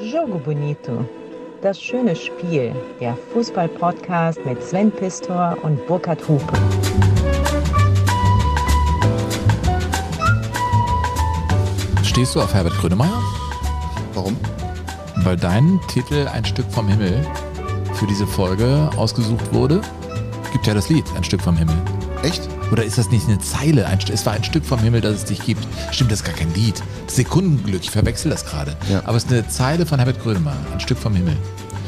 Jogo Bonito. Das schöne Spiel. Der Fußball-Podcast mit Sven Pistor und Burkhard Hupe. Stehst du auf Herbert Grönemeyer? Warum? Weil dein Titel Ein Stück vom Himmel für diese Folge ausgesucht wurde. Gibt ja das Lied Ein Stück vom Himmel. Echt? Oder ist das nicht eine Zeile? Ein, es war ein Stück vom Himmel, das es dich gibt. Stimmt, das ist gar kein Lied. Sekundenglück, ich verwechsel das gerade. Ja. Aber es ist eine Zeile von Herbert Grönemeyer. Ein Stück vom Himmel.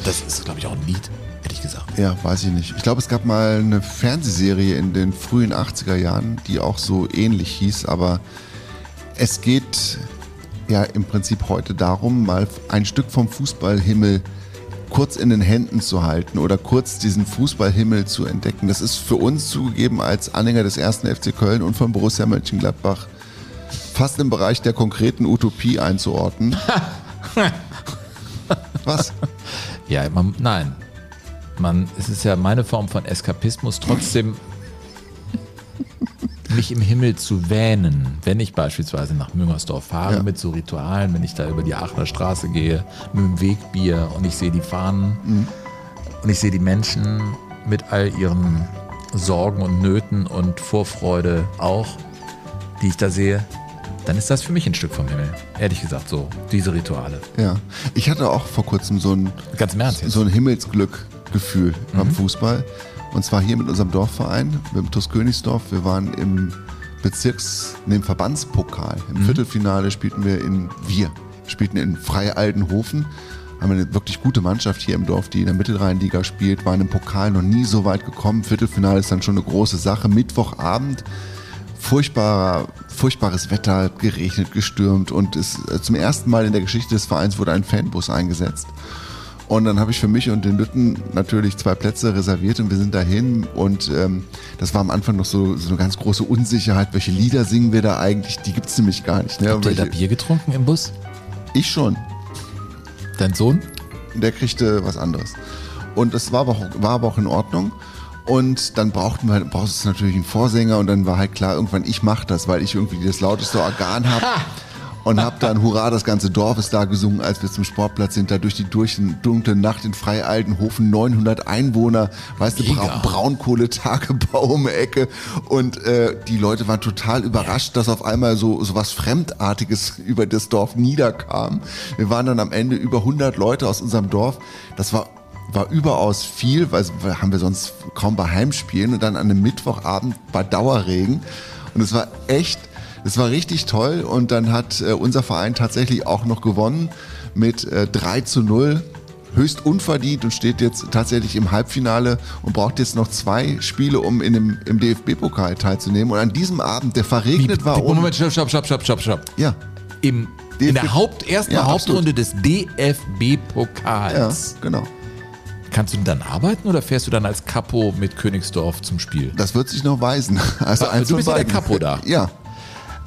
Das ist, glaube ich, auch ein Lied, hätte ich gesagt. Ja, weiß ich nicht. Ich glaube, es gab mal eine Fernsehserie in den frühen 80er Jahren, die auch so ähnlich hieß, aber es geht ja im Prinzip heute darum, mal ein Stück vom Fußballhimmel kurz in den Händen zu halten oder kurz diesen Fußballhimmel zu entdecken. Das ist für uns zugegeben als Anhänger des ersten FC Köln und von Borussia Mönchengladbach fast im Bereich der konkreten Utopie einzuordnen. Was? Ja, man, nein. Man, es ist ja meine Form von Eskapismus, trotzdem mich im Himmel zu wähnen, wenn ich beispielsweise nach Müngersdorf fahre Ja. mit so Ritualen, wenn ich da über die Aachener Straße gehe, mit dem Wegbier und ich sehe die Fahnen Mhm. und ich sehe die Menschen mit all ihren Sorgen und Nöten und Vorfreude auch, die ich da sehe, dann ist das für mich ein Stück vom Himmel. Ehrlich gesagt, so, diese Rituale. Ja. Ich hatte auch vor kurzem so ein Ganz im Ernst jetzt. so ein Himmelsglückgefühl beim Fußball. Und zwar hier mit unserem Dorfverein, mit dem TuS Königsdorf. Wir waren im Bezirks-, nee, im Verbandspokal. Im Viertelfinale spielten wir in, wir spielten in Freie Altenhofen. Haben eine wirklich gute Mannschaft hier im Dorf, die in der Mittelrheinliga spielt, waren im Pokal noch nie so weit gekommen. Viertelfinale ist dann schon eine große Sache. Mittwochabend furchtbarer, furchtbares Wetter, geregnet, gestürmt und es, äh, zum ersten Mal in der Geschichte des Vereins wurde ein Fanbus eingesetzt. Und dann habe ich für mich und den Lütten natürlich zwei Plätze reserviert und wir sind dahin und ähm, das war am Anfang noch so, so eine ganz große Unsicherheit, welche Lieder singen wir da eigentlich, die gibt's nämlich gar nicht. Ne? Habt ihr da Bier getrunken im Bus? ich schon, Dein Sohn? der kriegte was anderes. Und das war aber auch, war aber auch in Ordnung. Und dann brauchten wir, brauchst du natürlich einen Vorsänger und dann war halt klar, irgendwann ich mach das, weil ich irgendwie das lauteste Organ habe. Und hab dann Hurra, das ganze Dorf ist da gesungen, als wir zum Sportplatz sind, da durch die durch dunkle Nacht in Freialtenhofen, 900 Einwohner, weißt du. Bra Braunkohletagebau um die Ecke. Und äh, die Leute waren total überrascht, dass auf einmal so, so was Fremdartiges über das Dorf niederkam. Wir waren dann am Ende über 100 Leute aus unserem Dorf. Das war war überaus viel, weil haben wir sonst kaum bei Heimspielen und dann an einem Mittwochabend bei Dauerregen und es war echt, es war richtig toll und dann hat äh, unser Verein tatsächlich auch noch gewonnen mit äh, 3 zu 0 höchst unverdient und steht jetzt tatsächlich im Halbfinale und braucht jetzt noch zwei Spiele, um in dem, im DFB-Pokal teilzunehmen. Und an diesem Abend, der verregnet war, ohne, Moment, stopp, stopp, stopp, stopp, stopp, stopp. ja, Im, in der Haupt, ersten Ja, Hauptrunde des ja, DFB-Pokals. genau. Kannst du dann arbeiten oder fährst du dann als Capo mit Königsdorf zum Spiel? Das wird sich noch weisen. Also Ah, eins du bist ja der. Capo da. Ja,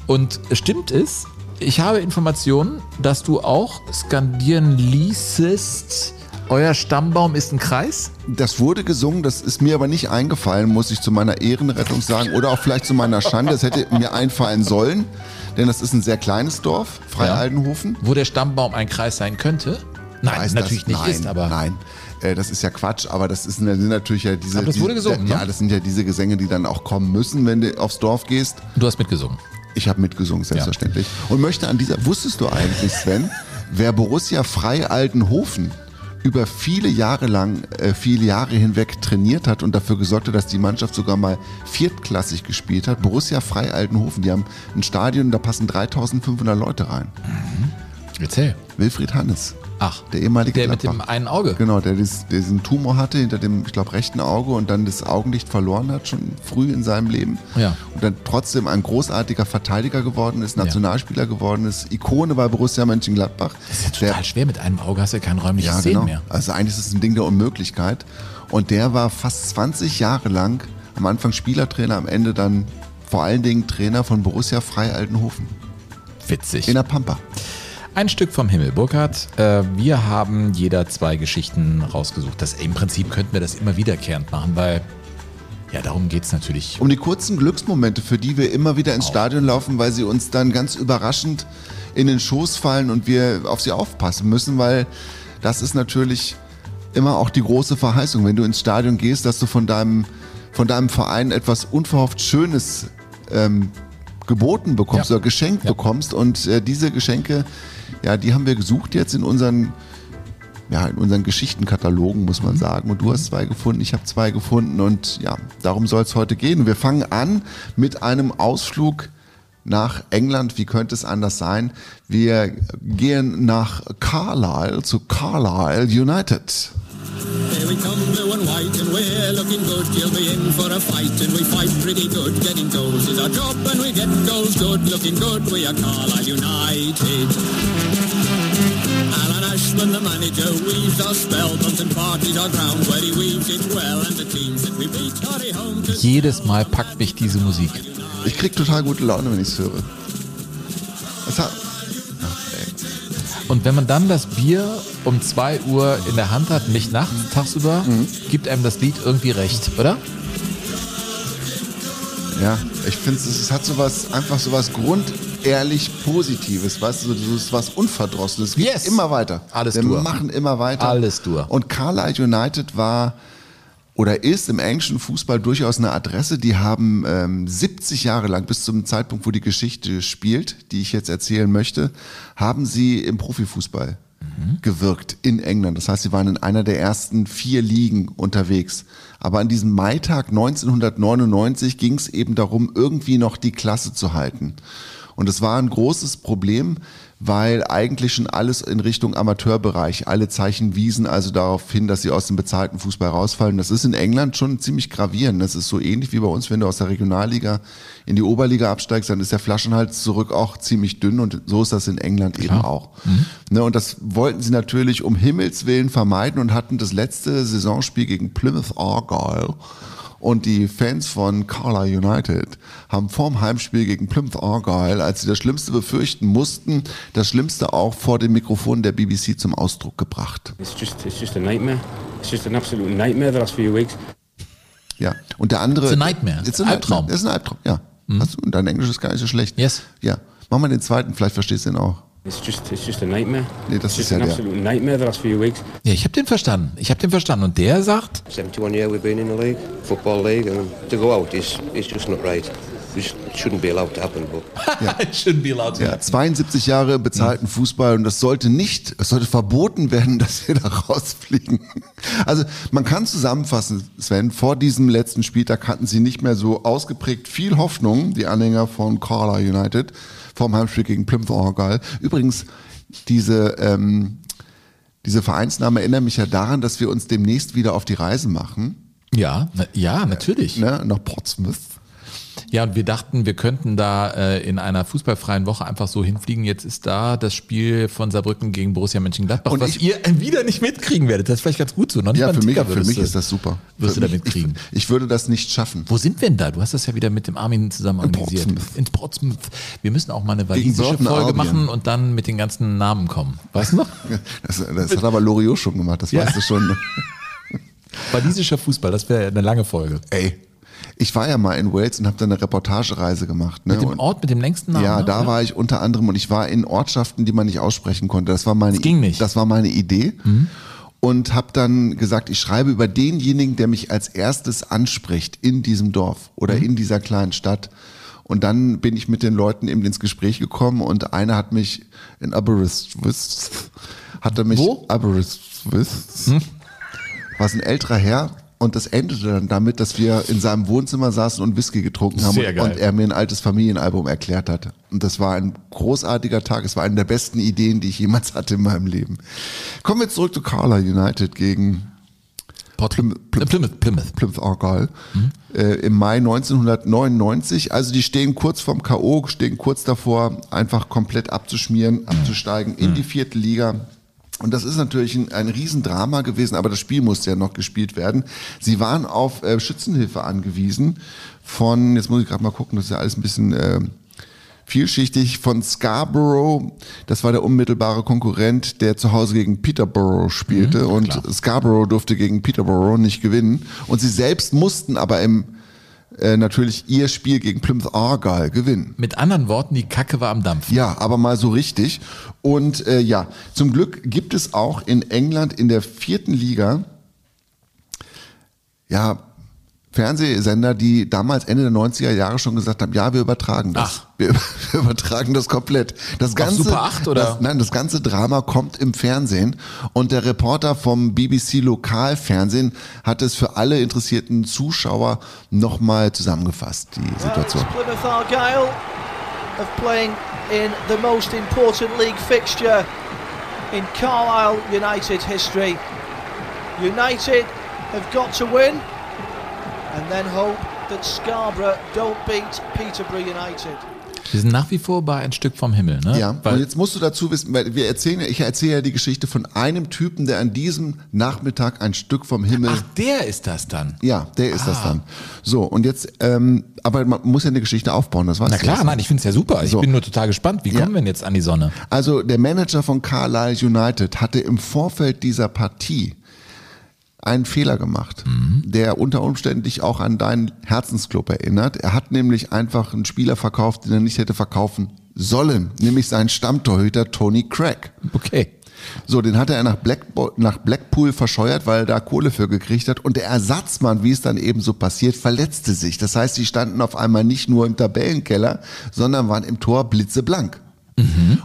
Und stimmt es, ich habe Informationen, dass du auch skandieren ließest, euer Stammbaum ist ein Kreis? Das wurde gesungen, das ist mir aber nicht eingefallen, muss ich zu meiner Ehrenrettung sagen. Oder auch vielleicht zu meiner Schande, das hätte mir einfallen sollen. Denn das ist ein sehr kleines Dorf, Freialdenhofen. Wo der Stammbaum ein Kreis sein könnte? Nein, Weiß natürlich das? nicht nein, ist, aber Nein, äh, das ist ja Quatsch, aber das ist, sind natürlich ja diese... Aber das wurde gesungen, Ja, ne? das sind ja diese Gesänge, die dann auch kommen müssen, wenn du aufs Dorf gehst. du hast mitgesungen. Ich habe mitgesungen, selbstverständlich. Und möchte an dieser... Wusstest du eigentlich, Sven, wer Borussia Freialdenhofen über viele Jahre lang, äh, viele Jahre hinweg trainiert hat und dafür gesorgt hat, dass die Mannschaft sogar mal viertklassig gespielt hat. Borussia Freialtenhofen, die haben ein Stadion, da passen 3500 Leute rein. Erzähl. Wilfried Hannes, Ach, der ehemalige der mit Gladbach. dem einen Auge. Genau, der dies- diesen Tumor hatte hinter dem, ich glaube, rechten Auge und dann das Augenlicht verloren hat, schon früh in seinem Leben. Ja. Und dann trotzdem ein großartiger Verteidiger geworden ist, Nationalspieler geworden ist, Ikone bei Borussia Mönchengladbach. Das ist ja total schwer. Mit einem Auge hast du ja kein räumliches ja, Sehen genau. mehr. Also eigentlich ist es ein Ding der Unmöglichkeit. Und der war fast 20 Jahre lang am Anfang Spielertrainer, am Ende dann vor allen Dingen Trainer von Borussia Freialtenhofen Witzig. in der Pampa. Ein Stück vom Himmel, Burkhard. Äh, wir haben jeder zwei Geschichten rausgesucht. Das, Im Prinzip könnten wir das immer wiederkehrend machen, weil ja, darum geht es natürlich. Um die kurzen Glücksmomente, für die wir immer wieder ins Stadion laufen, weil sie uns dann ganz überraschend in den Schoß fallen und wir auf sie aufpassen müssen, weil das ist natürlich immer auch die große Verheißung, wenn du ins Stadion gehst, dass du von deinem, von deinem Verein etwas unverhofft Schönes ähm, geboten bekommst Ja. oder geschenkt Ja. bekommst. Und äh, diese Geschenke, ja, die haben wir gesucht jetzt in unseren, ja, in unseren Geschichtenkatalogen, muss man sagen. Und du hast zwei gefunden, ich habe zwei gefunden. Und ja, darum soll es heute gehen. Wir fangen an mit einem Ausflug nach England. Wie könnte es anders sein? Wir gehen nach Carlisle zu Carlisle United. Here we come, blue and white, and we're looking good. You'll be in for a fight, and we fight pretty good. Getting goals is our job, and we get goals good. Looking good, we are Carlisle United. Alan Ashman, the manager, weaves our spell. Bunton Park is our ground where he weaves it well. And the teams that we beat hurry home to Jedes Mal packt mich diese Musik. Ich krieg total gute Laune, wenn ich es höre. Es hat, Und wenn man dann das Bier um 2 Uhr in der Hand hat, nicht nachts, tagsüber, gibt einem das Lied irgendwie recht, oder? Ja, ich finde es, hat sowas, einfach sowas grundehrlich Positives, weißt du, so was Unverdrossenes. Yes. immer weiter. Alles Wir durch. machen immer weiter. Alles durch. Und Carlisle United war oder ist im englischen Fußball durchaus eine Adresse. Die haben ähm, 70 Jahre lang, bis zum Zeitpunkt, wo die Geschichte spielt, die ich jetzt erzählen möchte, haben sie im Profifußball gewirkt in England. Das heißt, sie waren in einer der ersten vier Ligen unterwegs. Aber an diesem Maitag 1999 ging es eben darum, irgendwie noch die Klasse zu halten. Und es war ein großes Problem, weil eigentlich schon alles in Richtung Amateurbereich, alle Zeichen wiesen also darauf hin, dass sie aus dem bezahlten Fußball rausfallen. Das ist in England schon ziemlich gravierend. Das ist so ähnlich wie bei uns, wenn du aus der Regionalliga in die Oberliga absteigst, dann ist der Flaschenhals zurück auch ziemlich dünn und so ist das in England eben auch. Ne, und das wollten sie natürlich um Himmels Willen vermeiden und hatten das letzte Saisonspiel gegen Plymouth Argyle und die Fans von Carlisle United haben vorm Heimspiel gegen Plymouth Argyle, als sie das Schlimmste befürchten mussten, das Schlimmste auch vor dem Mikrofon der BBC zum Ausdruck gebracht. It's just it's just a nightmare. It's just an absolute nightmare the last few weeks. Ja. Und der andere. It's a nightmare. It's a Albtraum. Das ist ein Albtraum, ja. Hast du, und dein Englisch ist gar nicht so schlecht. Yes. Ja. Mach mal den zweiten, vielleicht verstehst du ihn auch. It's just it's just a nightmare. Nee, das it's ist just ja an der. absolute nightmare the last few weeks. Ja, ich habe den verstanden. Ich habe den verstanden. Und der sagt, 71 year we've been in the league, football league, and to go out is is just not right. It shouldn't be allowed to happen. But shouldn't be allowed to Ja, 72 Jahre bezahlten Fußball und das sollte nicht, es sollte verboten werden, dass wir da rausfliegen. Also man kann zusammenfassen, Sven, vor diesem letzten Spieltag hatten sie nicht mehr so ausgeprägt viel Hoffnung, die Anhänger von Carlisle United, vom Heimspiel gegen Plymouth Argyle. Übrigens, diese, ähm, diese Vereinsname erinnert mich ja daran, dass wir uns demnächst wieder auf die Reise machen, Ja, na, ja, natürlich. ne, nach Portsmouth. Ja, und wir dachten, wir könnten da äh, in einer fußballfreien Woche einfach so hinfliegen. Jetzt ist da das Spiel von Saarbrücken gegen Borussia Mönchengladbach, Und was ich- ihr wieder nicht mitkriegen werdet. Das ist vielleicht ganz gut so. Noch nicht Ja, für mich, für mich du- ist das super. Wirst für du da mitkriegen. Ich, ich würde das nicht schaffen. Wo sind wir denn da? Du hast das ja wieder mit dem Armin zusammen organisiert. In Portsmouth. Wir müssen auch mal eine walisische Folge machen und dann mit den ganzen Namen kommen. Weißt du noch? Das, das hat aber Loriot schon gemacht, das Ja. weißt du schon. Walisischer Fußball, das wäre eine lange Folge. Ey, ich war ja mal in Wales und habe da eine Reportagereise gemacht. Ne? Mit dem Ort mit dem längsten Namen. ja, ne? da Oder? war ich unter anderem und ich war in Ortschaften, die man nicht aussprechen konnte. Das war meine, Das ging nicht. Mhm. Das war meine Idee. Und habe dann gesagt, ich schreibe über denjenigen, der mich als erstes anspricht in diesem Dorf oder Mhm. in dieser kleinen Stadt. Und dann bin ich mit den Leuten eben ins Gespräch gekommen und einer hat mich in Aberystwyth, hat er mich Wo? Hm? Aberystwyth, war es ein älterer Herr und das endete dann damit, dass wir in seinem Wohnzimmer saßen und Whisky getrunken haben Sehr und, geil. und er mir ein altes Familienalbum erklärt hat. Und das war ein großartiger Tag. Es war eine der besten Ideen, die ich jemals hatte in meinem Leben. Kommen wir zurück zu Carla United gegen Port Plymouth- Plymouth. Plymouth. Plymouth. Argyle Mhm. äh, im Mai 1999. Also die stehen kurz vorm K.O., stehen kurz davor, einfach komplett abzuschmieren, abzusteigen in die vierte Liga. Und das ist natürlich ein, ein Riesendrama gewesen, aber das Spiel musste ja noch gespielt werden. Sie waren auf äh, Schützenhilfe angewiesen von, jetzt muss ich gerade mal gucken, das ist ja alles ein bisschen äh, vielschichtig, von Scarborough. Das war der unmittelbare Konkurrent, der zu Hause gegen Peterborough spielte. und Scarborough durfte gegen Peterborough nicht gewinnen. Und sie selbst mussten aber im äh, natürlich ihr Spiel gegen Plymouth Argyle gewinnen. Mit anderen Worten, die Kacke war am Dampf. Ja, aber mal so richtig. Und äh, ja, zum Glück gibt es auch in England in der vierten Liga ja Fernsehsender, die damals Ende der 90er Jahre schon gesagt haben, ja, wir übertragen das. Ach. Wir, wir übertragen das komplett. Das ganze, Super 8 oder? Das, nein, das ganze Drama kommt im Fernsehen und der Reporter vom BBC Lokalfernsehen hat es für alle interessierten Zuschauer nochmal zusammengefasst, die Situation. Well, it's Plymouth Argyle of playing in the most important league fixture in Carlisle United history. United have got to win and then hope that Scarborough don't beat Peterborough United. Wir sind nach wie vor bei ein Stück vom Himmel, ne? Ja, und Weil, jetzt musst du dazu wissen, weil wir erzählen, ja- ich erzähle ja die Geschichte von einem Typen, der an diesem Nachmittag ein Stück vom Himmel ach, der ist das dann. Ja, der ist das Ah. dann. So, und jetzt, ähm, aber man muss ja eine Geschichte aufbauen, das weißt Na klar, nein, ich finde es ja super. Ich So. bin nur total gespannt. Wie Ja. kommen wir denn jetzt an die Sonne? Also der Manager von Carlisle United hatte im Vorfeld dieser Partie einen Fehler gemacht, der unter Umständen dich auch an deinen Herzensclub erinnert. Er hat nämlich einfach einen Spieler verkauft, den er nicht hätte verkaufen sollen, nämlich seinen Stammtorhüter Tony Craig. Okay. So, den hatte er nach, Blackbo nach Blackpool verscheuert, weil er da Kohle für gekriegt hat. Und der Ersatzmann, wie es dann eben so passiert, verletzte sich. Das heißt, sie standen auf einmal nicht nur im Tabellenkeller, sondern waren im Tor blitzeblank.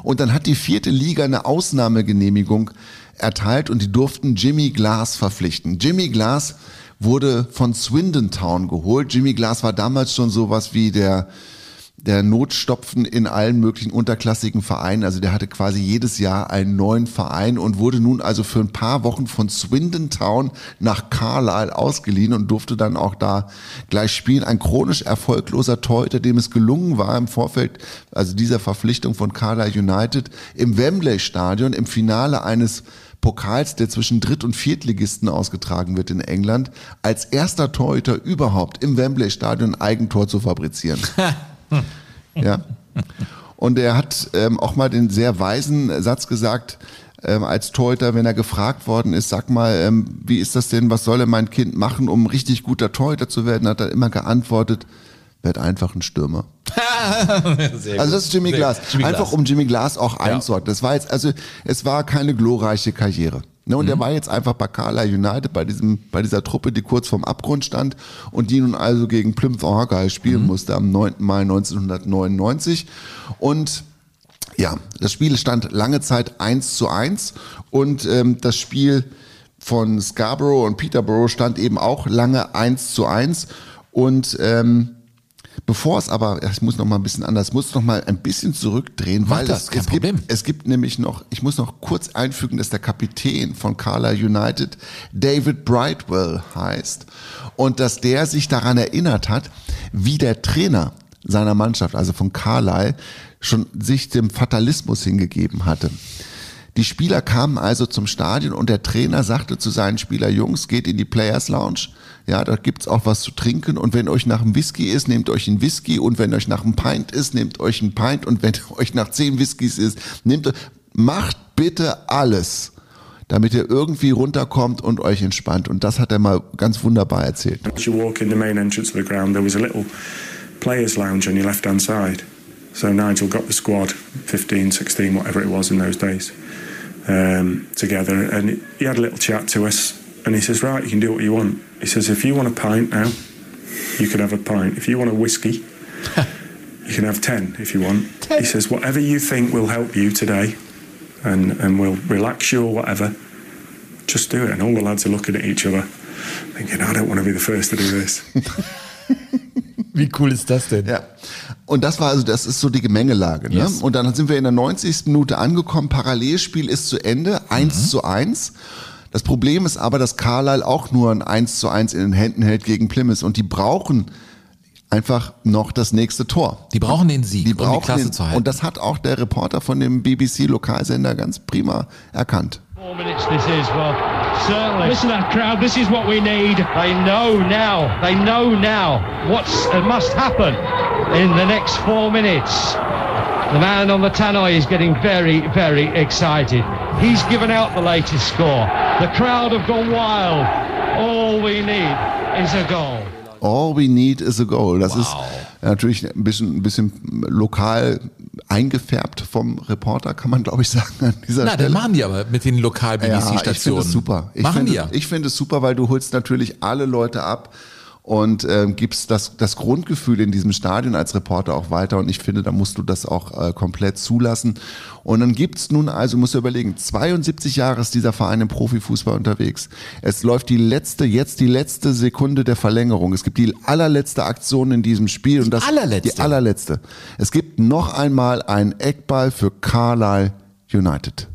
Und dann hat die vierte Liga eine Ausnahmegenehmigung erteilt und die durften Jimmy Glass verpflichten. Jimmy Glass wurde von Swindon Town geholt. Jimmy Glass war damals schon sowas wie der der Notstopfen in allen möglichen unterklassigen Vereinen. Also der hatte quasi jedes Jahr einen neuen Verein und wurde nun also für ein paar Wochen von Swindon Town nach Carlisle ausgeliehen und durfte dann auch da gleich spielen. Ein chronisch erfolgloser Torhüter, dem es gelungen war im Vorfeld, also dieser Verpflichtung von Carlisle United, im Wembley Stadion im Finale eines Pokals, der zwischen Dritt- und Viertligisten ausgetragen wird in England, als erster Torhüter überhaupt im Wembley Stadion ein Eigentor zu fabrizieren. Ja. Und er hat ähm, auch mal den sehr weisen Satz gesagt, ähm, als Torhüter, wenn er gefragt worden ist, sag mal, ähm, wie ist das denn, was soll denn mein Kind machen, um richtig guter Torhüter zu werden, hat er immer geantwortet, werd einfach ein Stürmer. Also das ist Jimmy Glass. Jimmy Einfach Glass. um Jimmy Glass auch einzuordnen. Das war jetzt, also es war keine glorreiche Karriere. Ne, und Mhm. er war jetzt einfach bei Carlisle United, bei diesem, bei dieser Truppe, die kurz vorm Abgrund stand und die nun also gegen Plymouth Argyle Mhm. spielen musste am 9. Mai 1999. Und ja, das Spiel stand lange Zeit 1 zu 1 und ähm, das Spiel von Scarborough und Peterborough stand eben auch lange 1 zu 1 und ähm, Bevor es aber, ich muss noch mal ein bisschen anders, muss noch mal ein bisschen zurückdrehen, Mach weil das, es, kein es, gibt, Problem. es gibt nämlich noch, ich muss noch kurz einfügen, dass der Kapitän von Carlisle United David Brightwell heißt und dass der sich daran erinnert hat, wie der Trainer seiner Mannschaft, also von Carlisle, schon sich dem Fatalismus hingegeben hatte. Die Spieler kamen also zum Stadion und der Trainer sagte zu seinen Spieler, Jungs, geht in die Players Lounge. Ja, da gibt's auch was zu trinken und wenn euch nach einem Whisky ist, nehmt euch einen Whisky und wenn euch nach einem Pint ist, nehmt euch einen Pint und wenn euch nach zehn Whiskys ist, nehmt macht bitte alles, damit ihr irgendwie runterkommt und euch entspannt. Und das hat er mal ganz wunderbar erzählt. As you walk in the main entrance of the ground, there was a little players' lounge on your left hand side. So Nigel got the squad, 15, 16, whatever it was in those days, um, together, and he had a little chat to us. And he says, Right, you can do what you want. He says, If you want a pint now, you can have a pint. If you want a whiskey, you can have 10 if you want. He says, Whatever you think will help you today and, and will relax you or whatever, just do it. And all the lads are looking at each other, thinking, I don't want to be the first to do this. Wie cool ist das denn? Ja. Und das war also, das ist so die Gemengelage. Ne? Yes. Und dann sind wir in der 90. Minute angekommen. Parallelspiel ist zu Ende, 1 zu 1. Das Problem ist aber, dass Carlisle auch nur ein 1 zu 1 in den Händen hält gegen Plymouth und die brauchen einfach noch das nächste Tor. Die brauchen den Sieg, Die um die brauchen Klasse den, zu halten. Und das hat auch der Reporter von dem BBC-Lokalsender ganz prima erkannt. Four minutes this is, well, certainly. Listen to that crowd, this is what we need. They know now, they know now what's uh, must happen in the next four minutes. The man on the tannoy is getting very, very excited. He's given out the latest score. The crowd have gone wild. All we need is a goal. All we need is a goal. Das ist natürlich ein bisschen, ein bisschen lokal eingefärbt vom Reporter, kann man glaube ich sagen an dieser Na, Stelle. dann machen die aber mit den Ja, ich finde es super. Ich machen finde, die ja. Ich finde es super, weil du holst natürlich alle Leute ab und ähm, gibst das, das Grundgefühl in diesem Stadion als Reporter auch weiter. Und ich finde, da musst du das auch äh, komplett zulassen. Und dann gibt's nun also, musst du überlegen, 72 Jahre ist dieser Verein im Profifußball unterwegs. Es läuft die letzte, jetzt die letzte Sekunde der Verlängerung. Es gibt die allerletzte Aktion in diesem Spiel. und das, allerletzte? Die allerletzte. Es gibt noch einmal einen Eckball für Carlisle United.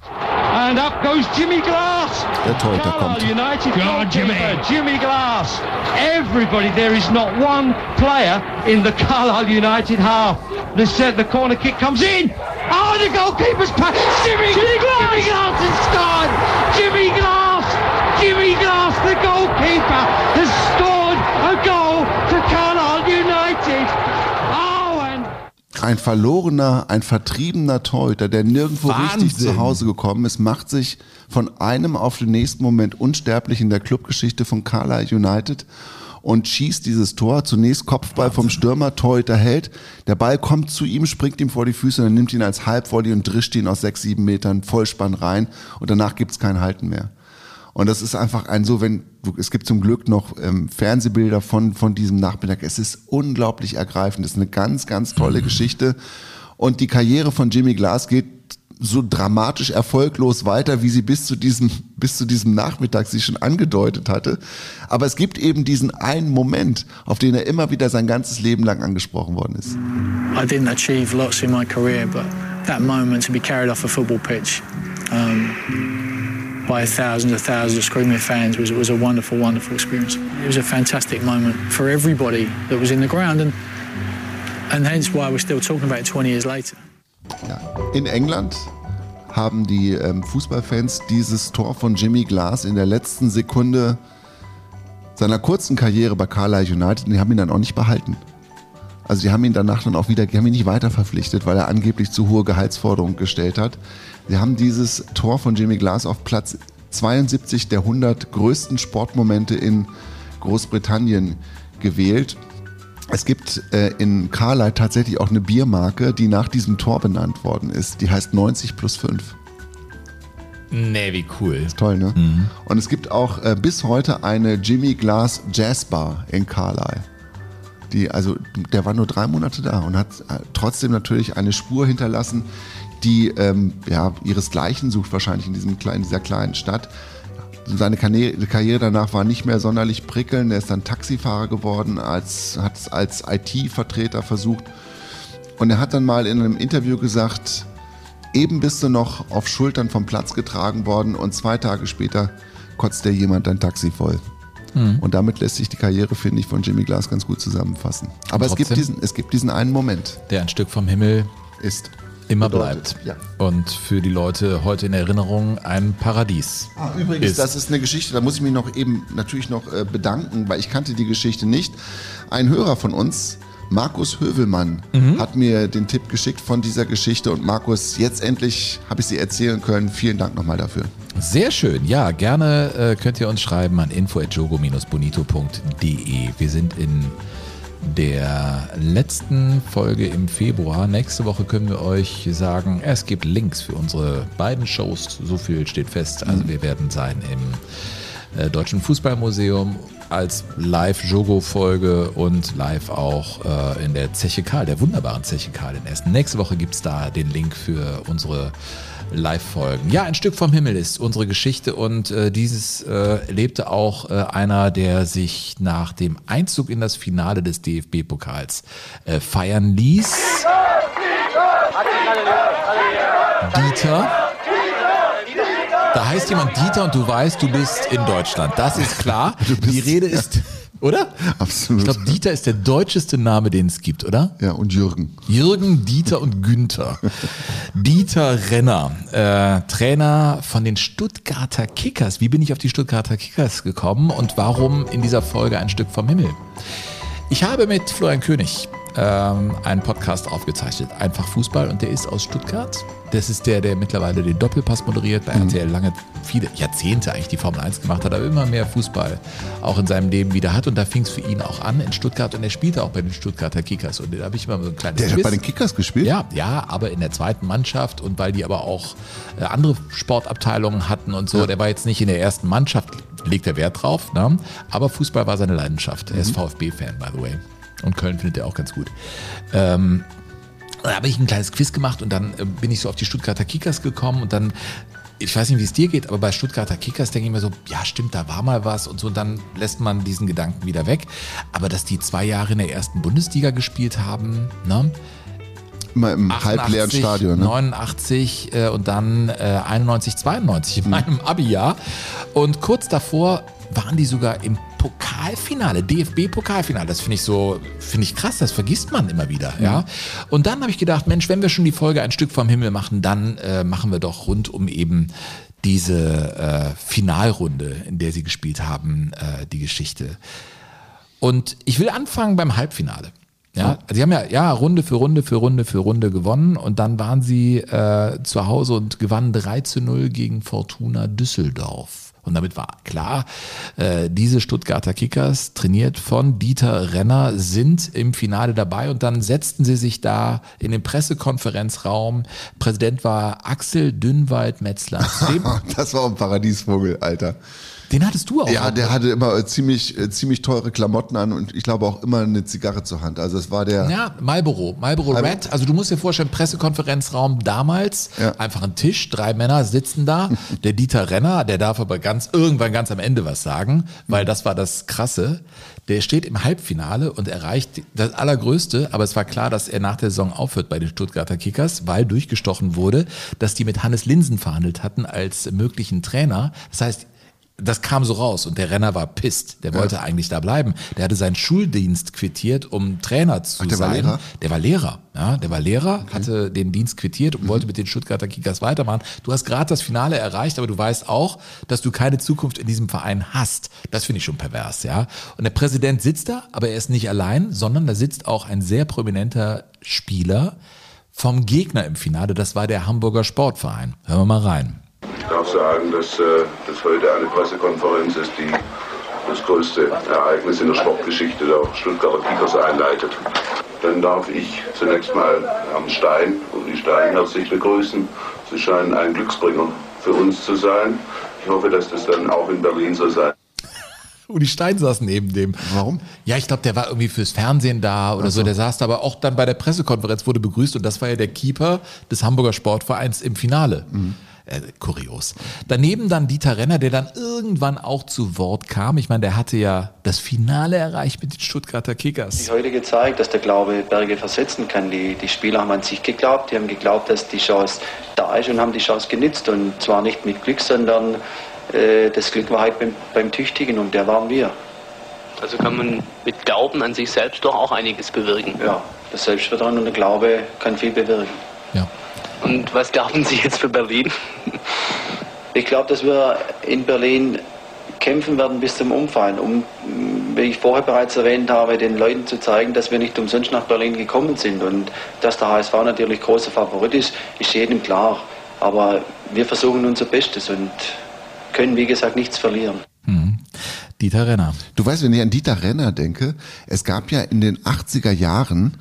And up goes Jimmy Glass. Der Torhüter kommt. Carlisle United goalkeeper, Jimmy Jimmy Glass. Everybody, there is not one player in the Carlisle United half. The set, the corner kick comes in. Oh, the goalkeeper's pass. Jimmy, Jimmy Glass. Jimmy Glass has scored. Jimmy Glass. Jimmy Glass, the goalkeeper, has scored Ein verlorener, ein vertriebener Torhüter, der nirgendwo richtig Wahnsinn. zu Hause gekommen ist, macht sich von einem auf den nächsten Moment unsterblich in der Clubgeschichte von Carlisle United und schießt dieses Tor. Zunächst Kopfball vom Stürmer, Torhüter hält. Der Ball kommt zu ihm, springt ihm vor die Füße und er nimmt ihn als Halbvolley und drischt ihn aus sechs, sieben Metern Vollspann rein und danach gibt's kein Halten mehr. Und das ist einfach ein so, wenn du, es gibt zum Glück noch ähm, Fernsehbilder von, von diesem Nachmittag. Es ist unglaublich ergreifend. Es ist eine ganz, ganz tolle Geschichte. Und die Karriere von Jimmy Glass geht so dramatisch erfolglos weiter, wie sie bis zu diesem, bis zu diesem Nachmittag sich schon angedeutet hatte. Aber es gibt eben diesen einen Moment, auf den er immer wieder sein ganzes Leben lang angesprochen worden ist. I didn't achieve lots in my career, but that moment to be carried off a football pitch um, by thousands and thousands of screaming fans was, was a wonderful, wonderful experience. It was a fantastic moment for everybody that was in the ground, and, and hence why we're still talking about it 20 years later. Ja. In England haben die ähm, Fußballfans dieses Tor von Jimmy Glass in der letzten Sekunde seiner kurzen Karriere bei Carlisle United, die haben ihn dann auch nicht behalten. Also die haben ihn danach dann auch wieder, die haben ihn nicht weiter verpflichtet, weil er angeblich zu hohe Gehaltsforderungen gestellt hat. Sie haben dieses Tor von Jimmy Glass auf Platz 72 der 100 größten Sportmomente in Großbritannien gewählt. Es gibt äh, in Carlisle tatsächlich auch eine Biermarke, die nach diesem Tor benannt worden ist. Die heißt 90 plus 5. Nee, wie cool. Toll, ne? Und es gibt auch äh, bis heute eine Jimmy Glass Jazz Bar in Carlisle. Die, also, der war nur drei Monate da und hat äh, trotzdem natürlich eine Spur hinterlassen, die ähm, ja, ihresgleichen sucht wahrscheinlich in diesem kleinen, dieser kleinen Stadt. Seine Karriere, danach war nicht mehr sonderlich prickelnd. Er ist dann Taxifahrer geworden, als, hat es als IT-Vertreter versucht. Und er hat dann mal in einem Interview gesagt, eben bist du noch auf Schultern vom Platz getragen worden und zwei Tage später kotzt dir jemand dein Taxi voll. Mhm. Und damit lässt sich die Karriere, finde ich, von Jimmy Glass ganz gut zusammenfassen. Aber es gibt, diesen, es gibt diesen einen Moment. Der ein Stück vom Himmel ist. Immer Bedeutet, bleibt. ja. Und für die Leute heute in Erinnerung ein Paradies. Ah, übrigens, ist. das ist eine Geschichte, da muss ich mich noch eben natürlich noch äh, bedanken, weil ich kannte die Geschichte nicht. Ein Hörer von uns, Markus Hövelmann, Mhm. hat mir den Tipp geschickt von dieser Geschichte und Markus, jetzt endlich habe ich sie erzählen können. Vielen Dank nochmal dafür. Sehr schön. Ja, gerne äh, könnt ihr uns schreiben an info.jogo-bonito.de. Wir sind in der letzten Folge im Februar. Nächste Woche können wir euch sagen, es gibt Links für unsere beiden Shows. So viel steht fest. Also wir werden sein im äh, Deutschen Fußballmuseum als Live-Jogo-Folge und live auch äh, in der Zeche Karl, der wunderbaren Zeche Karl in Essen. Nächste Woche gibt es da den Link für unsere Live-Folgen. Ja, ein Stück vom Himmel ist unsere Geschichte und äh, dieses äh, lebte auch äh, einer, der sich nach dem Einzug in das Finale des DFB-Pokals äh, feiern ließ. Dieter. Da heißt jemand Dieter und du weißt, du bist in Deutschland. Das ist klar. Die Rede ist, oder? Absolut. Ich glaube, Dieter ist der deutscheste Name, den es gibt, oder? Ja, und Jürgen. Jürgen, Dieter und Günther. Dieter Renner, äh, Trainer von den Stuttgarter Kickers. Wie bin ich auf die Stuttgarter Kickers gekommen und warum in dieser Folge ein Stück vom Himmel? Ich habe mit Florian König ähm, einen Podcast aufgezeichnet, einfach Fußball, und der ist aus Stuttgart. Das ist der, der mittlerweile den Doppelpass moderiert, bei Mhm. RTL lange, viele Jahrzehnte eigentlich die Formel 1 gemacht hat, aber immer mehr Fußball auch in seinem Leben wieder hat. Und da fing es für ihn auch an in Stuttgart und er spielte auch bei den Stuttgarter Kickers. Und da habe ich immer so ein kleines Der hat Quiz. bei den Kickers gespielt? Ja, ja, aber in der zweiten Mannschaft und weil die aber auch äh, andere Sportabteilungen hatten und so. Der war jetzt nicht in der ersten Mannschaft, legt er Wert drauf. Ne? Aber Fußball war seine Leidenschaft. Er ist VfB-Fan, by the way. Und Köln findet er auch ganz gut. Ähm, da habe ich ein kleines Quiz gemacht und dann äh, bin ich so auf die Stuttgarter Kickers gekommen und dann, ich weiß nicht, wie es dir geht, aber bei Stuttgarter Kickers denke ich mir so, ja stimmt, da war mal was und so, und dann lässt man diesen Gedanken wieder weg. Aber dass die zwei Jahre in der ersten Bundesliga gespielt haben, ne? Immer im halbleeren 88, Stadion. Ne? 89 äh, und dann äh, 91, 92 in meinem Abi-Jahr. Und kurz davor waren die sogar im Pokalfinale, DFB-Pokalfinale. Das finde ich so, finde ich krass, das vergisst man immer wieder. Ja. Und dann habe ich gedacht, Mensch, wenn wir schon die Folge ein Stück vom Himmel machen, dann äh, machen wir doch rund um eben diese äh, Finalrunde, in der sie gespielt haben, äh, die Geschichte. Und ich will anfangen beim Halbfinale. Ja, sie haben ja, ja Runde für Runde für Runde für Runde gewonnen und dann waren sie äh, zu Hause und gewannen 3 zu 0 gegen Fortuna Düsseldorf. Und damit war klar, äh, diese Stuttgarter Kickers, trainiert von Dieter Renner, sind im Finale dabei und dann setzten sie sich da in den Pressekonferenzraum. Präsident war Axel Dünnwald-Metzler. Dem- Das war ein Paradiesvogel, Alter. Den hattest du auch. Ja, der hatte immer äh, ziemlich, äh, ziemlich teure Klamotten an und ich glaube auch immer eine Zigarre zur Hand. Also es war der. Ja, Marlboro, Marlboro Marlboro. Red. Also du musst dir vorstellen, Pressekonferenzraum damals, Ja. einfach ein Tisch, drei Männer sitzen da. Der Dieter Renner, der darf aber ganz irgendwann ganz am Ende was sagen, weil das war das Krasse. Der steht im Halbfinale und erreicht das Allergrößte, aber es war klar, dass er nach der Saison aufhört bei den Stuttgarter Kickers, weil durchgestochen wurde, dass die mit Hannes Linsen verhandelt hatten als möglichen Trainer. Das heißt, das kam so raus und der Renner war pisst. Der wollte eigentlich da bleiben. Der hatte seinen Schuldienst quittiert, um Trainer zu Ach, der war sein. Lehrer? Der war Lehrer. Ja, der war Lehrer, hatte den Dienst quittiert und Mhm. wollte mit den Stuttgarter Kickers weitermachen. Du hast gerade das Finale erreicht, aber du weißt auch, dass du keine Zukunft in diesem Verein hast. Das finde ich schon pervers, ja. Und der Präsident sitzt da, aber er ist nicht allein, sondern da sitzt auch ein sehr prominenter Spieler vom Gegner im Finale. Das war der Hamburger Sportverein. Hören wir mal rein. Ich darf sagen, dass äh, das heute eine Pressekonferenz ist, die das größte Ereignis in der Sportgeschichte der Stuttgarter Kickers einleitet. Dann darf ich zunächst mal Herrn Stein, Uli Stein, herzlich begrüßen. Sie scheinen ein Glücksbringer für uns zu sein. Ich hoffe, dass das dann auch in Berlin so sein Uli Stein saß neben dem. Warum? Ja, ich glaube, der war irgendwie fürs Fernsehen da oder so. Der saß da aber auch dann bei der Pressekonferenz, wurde begrüßt und das war ja der Keeper des Hamburger Sportvereins im Finale. Äh, kurios. Daneben dann Dieter Renner, der dann irgendwann auch zu Wort kam. Ich meine, der hatte ja das Finale erreicht mit den Stuttgarter Kickers. sich heute gezeigt, dass der Glaube Berge versetzen kann. Die, die Spieler haben an sich geglaubt, die haben geglaubt, dass die Chance da ist und haben die Chance genützt. Und zwar nicht mit Glück, sondern äh, das Glück war halt beim, beim Tüchtigen und der waren wir. Also kann man mit Glauben an sich selbst doch auch einiges bewirken. Ja, das Selbstvertrauen und der Glaube kann viel bewirken. Ja. Und was glauben Sie jetzt für Berlin? Ich glaube, dass wir in Berlin kämpfen werden bis zum Umfallen, um, wie ich vorher bereits erwähnt habe, den Leuten zu zeigen, dass wir nicht umsonst nach Berlin gekommen sind und dass der HSV natürlich großer Favorit ist, ist jedem klar. Aber wir versuchen unser Bestes und können, wie gesagt, nichts verlieren. Mhm. Dieter Renner. Du weißt, wenn ich an Dieter Renner denke, es gab ja in den 80er Jahren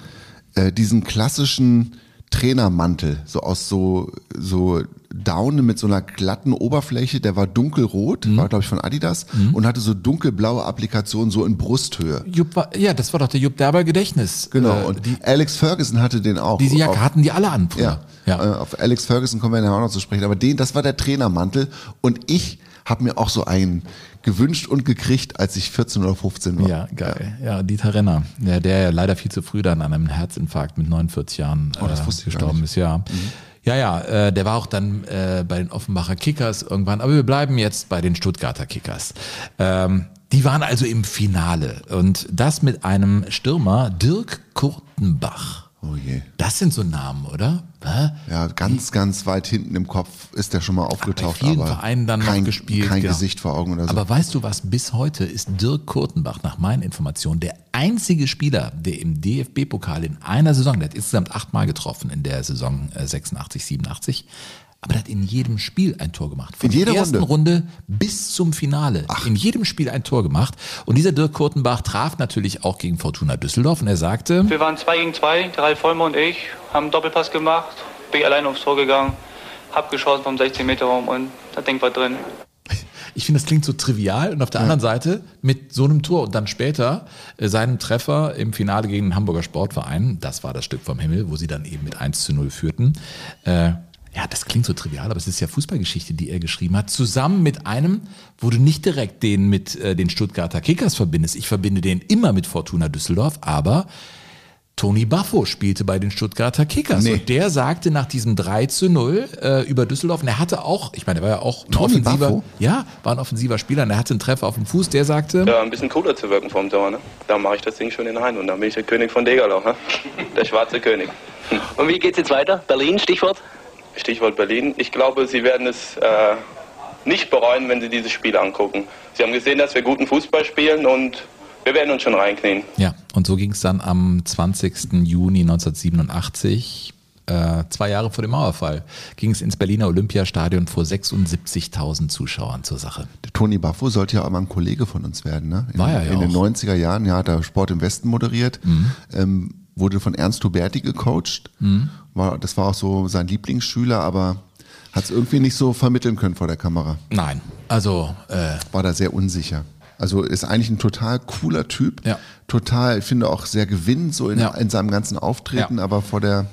äh, diesen klassischen Trainermantel, so aus so, so Daune mit so einer glatten Oberfläche, der war dunkelrot, war glaube ich von Adidas und hatte so dunkelblaue Applikationen so in Brusthöhe. Jupp war, ja, das war doch der Jupp Derber Gedächtnis. Genau, Äh, und Alex Ferguson hatte den auch. diese Jacke Auf- hatten die alle an. früher. Ja, ja. Äh, auf Alex Ferguson kommen wir ja auch noch zu sprechen. Aber den, das war der Trainermantel. Und ich habe mir auch so einen gewünscht und gekriegt, als ich 14 oder 15 war. Ja, geil. Ja, Dieter Renner, der, der ja leider viel zu früh dann an einem Herzinfarkt mit 49 Jahren Oh, äh, gestorben ist. Ja, ja, ja äh, der war auch dann äh, bei den Offenbacher Kickers irgendwann. Aber wir bleiben jetzt bei den Stuttgarter Kickers. Ähm, die waren also im Finale und das mit einem Stürmer Dirk Kurtenbach. Oh je. Das sind so Namen, oder? Hä? Ja, ganz, ganz weit hinten im Kopf ist der schon mal aufgetaucht. vielen aber Vereinen dann noch kein, gespielt, Kein genau. Gesicht vor Augen oder so. Aber weißt du was, bis heute ist Dirk Kurtenbach nach meinen Informationen der einzige Spieler, der im DFB-Pokal in einer Saison, der hat insgesamt achtmal getroffen in der Saison äh, 86, 87, aber der hat in jedem Spiel ein Tor gemacht. Von In jeder der ersten Runde? Runde bis zum Finale. In jedem Spiel ein Tor gemacht. Und dieser Dirk Kurtenbach traf natürlich auch gegen Fortuna Düsseldorf und er sagte, Wir waren zwei gegen zwei, der Ralf Vollmer und ich, haben einen Doppelpass gemacht, bin ich alleine aufs Tor gegangen, hab geschossen vom 16 Meter Raum und da Ding war drin. Ich finde, das klingt so trivial und auf der anderen Seite mit so einem Tor und dann später äh, seinem Treffer im Finale gegen den Hamburger Sportverein, das war das Stück vom Himmel, wo sie dann eben mit 1 zu 0 führten. Äh, ja, das klingt so trivial, aber es ist ja Fußballgeschichte, die er geschrieben hat, zusammen mit einem, wo du nicht direkt den mit äh, den Stuttgarter Kickers verbindest. Ich verbinde den immer mit Fortuna Düsseldorf, aber Tony Baffo spielte bei den Stuttgarter Kickers Nee. und der sagte nach diesem 3 zu 0 äh, über Düsseldorf, und er hatte auch, ich meine, er war ja auch ein Tony offensiver, ja, war ein offensiver Spieler und er hatte einen Treffer auf dem Fuß, der sagte, Ja, ein bisschen cooler zu wirken vom Tor, ne? Da mache ich das Ding schon in Hein und dann bin ich der König von Degerlau, ne? Der schwarze König. Und wie geht's jetzt weiter? Berlin, Stichwort? Stichwort Berlin. Ich glaube, Sie werden es äh, nicht bereuen, wenn Sie dieses Spiel angucken. Sie haben gesehen, dass wir guten Fußball spielen und wir werden uns schon reinknien. ja, und so ging es dann am 20. Juni 1987, äh, zwei Jahre vor dem Mauerfall, ging es ins Berliner Olympiastadion vor 76.000 Zuschauern zur Sache. Toni Baffo sollte ja auch mal ein Kollege von uns werden, ne? In, War er ja In den auch. 90er Jahren, ja, hat er Sport im Westen moderiert, Mhm. ähm, wurde von Ernst Huberti gecoacht. Mhm. War, das war auch so sein Lieblingsschüler, aber hat es irgendwie nicht so vermitteln können vor der Kamera. Nein, also äh, war da sehr unsicher. Also ist eigentlich ein total cooler Typ. Ja. Total, ich finde auch sehr gewinnend so in, Ja. in seinem ganzen Auftreten, Ja. aber vor der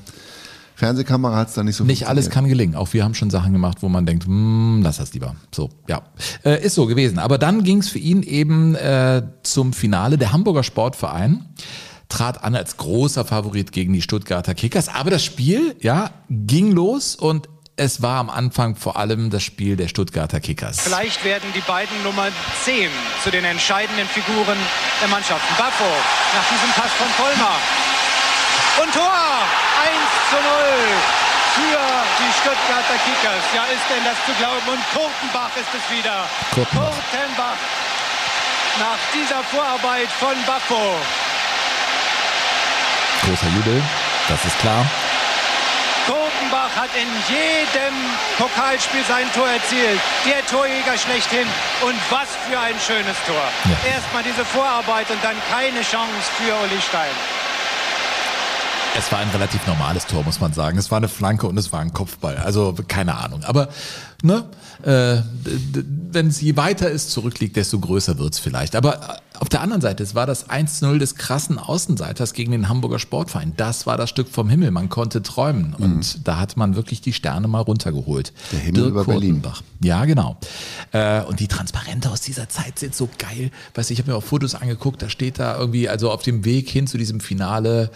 Fernsehkamera hat es dann nicht so Nicht alles kann gelingen. Auch wir haben schon Sachen gemacht, wo man denkt, hm, lass das lieber. So, ja. Äh, ist so gewesen. Aber dann ging es für ihn eben äh, zum Finale. Der Hamburger Sportverein trat an als großer Favorit gegen die Stuttgarter Kickers. Aber das Spiel, ja, ging los und es war am Anfang vor allem das Spiel der Stuttgarter Kickers. Vielleicht werden die beiden Nummer 10 zu den entscheidenden Figuren der Mannschaften. Baffo nach diesem Pass von Vollmer. Und Tor! 1 zu 0 für die Stuttgarter Kickers. Ja, ist denn das zu glauben? Und Kurtenbach ist es wieder. Kurtenbach. Kurtenbach. Nach dieser Vorarbeit von Baffo. Großer Jubel, das ist klar. Kurtenbach hat in jedem Pokalspiel sein Tor erzielt. Der Torjäger schlechthin. Und was für ein schönes Tor. Erstmal diese Vorarbeit und dann keine Chance für Uli Stein. Es war ein relativ normales Tor, muss man sagen. Es war eine Flanke und es war ein Kopfball. Also keine Ahnung. Aber ne, äh, wenn es je weiter es zurückliegt, desto größer wird's vielleicht. Aber äh, auf der anderen Seite, es war das 1-0 des krassen Außenseiters gegen den Hamburger Sportverein. Das war das Stück vom Himmel. Man konnte träumen. Und da hat man wirklich die Sterne mal runtergeholt. Der Himmel über Berlin. Ja, genau. Äh, und die Transparente aus dieser Zeit sind so geil. Weißt du, ich habe mir auch Fotos angeguckt, da steht da irgendwie, also auf dem Weg hin zu diesem Finale,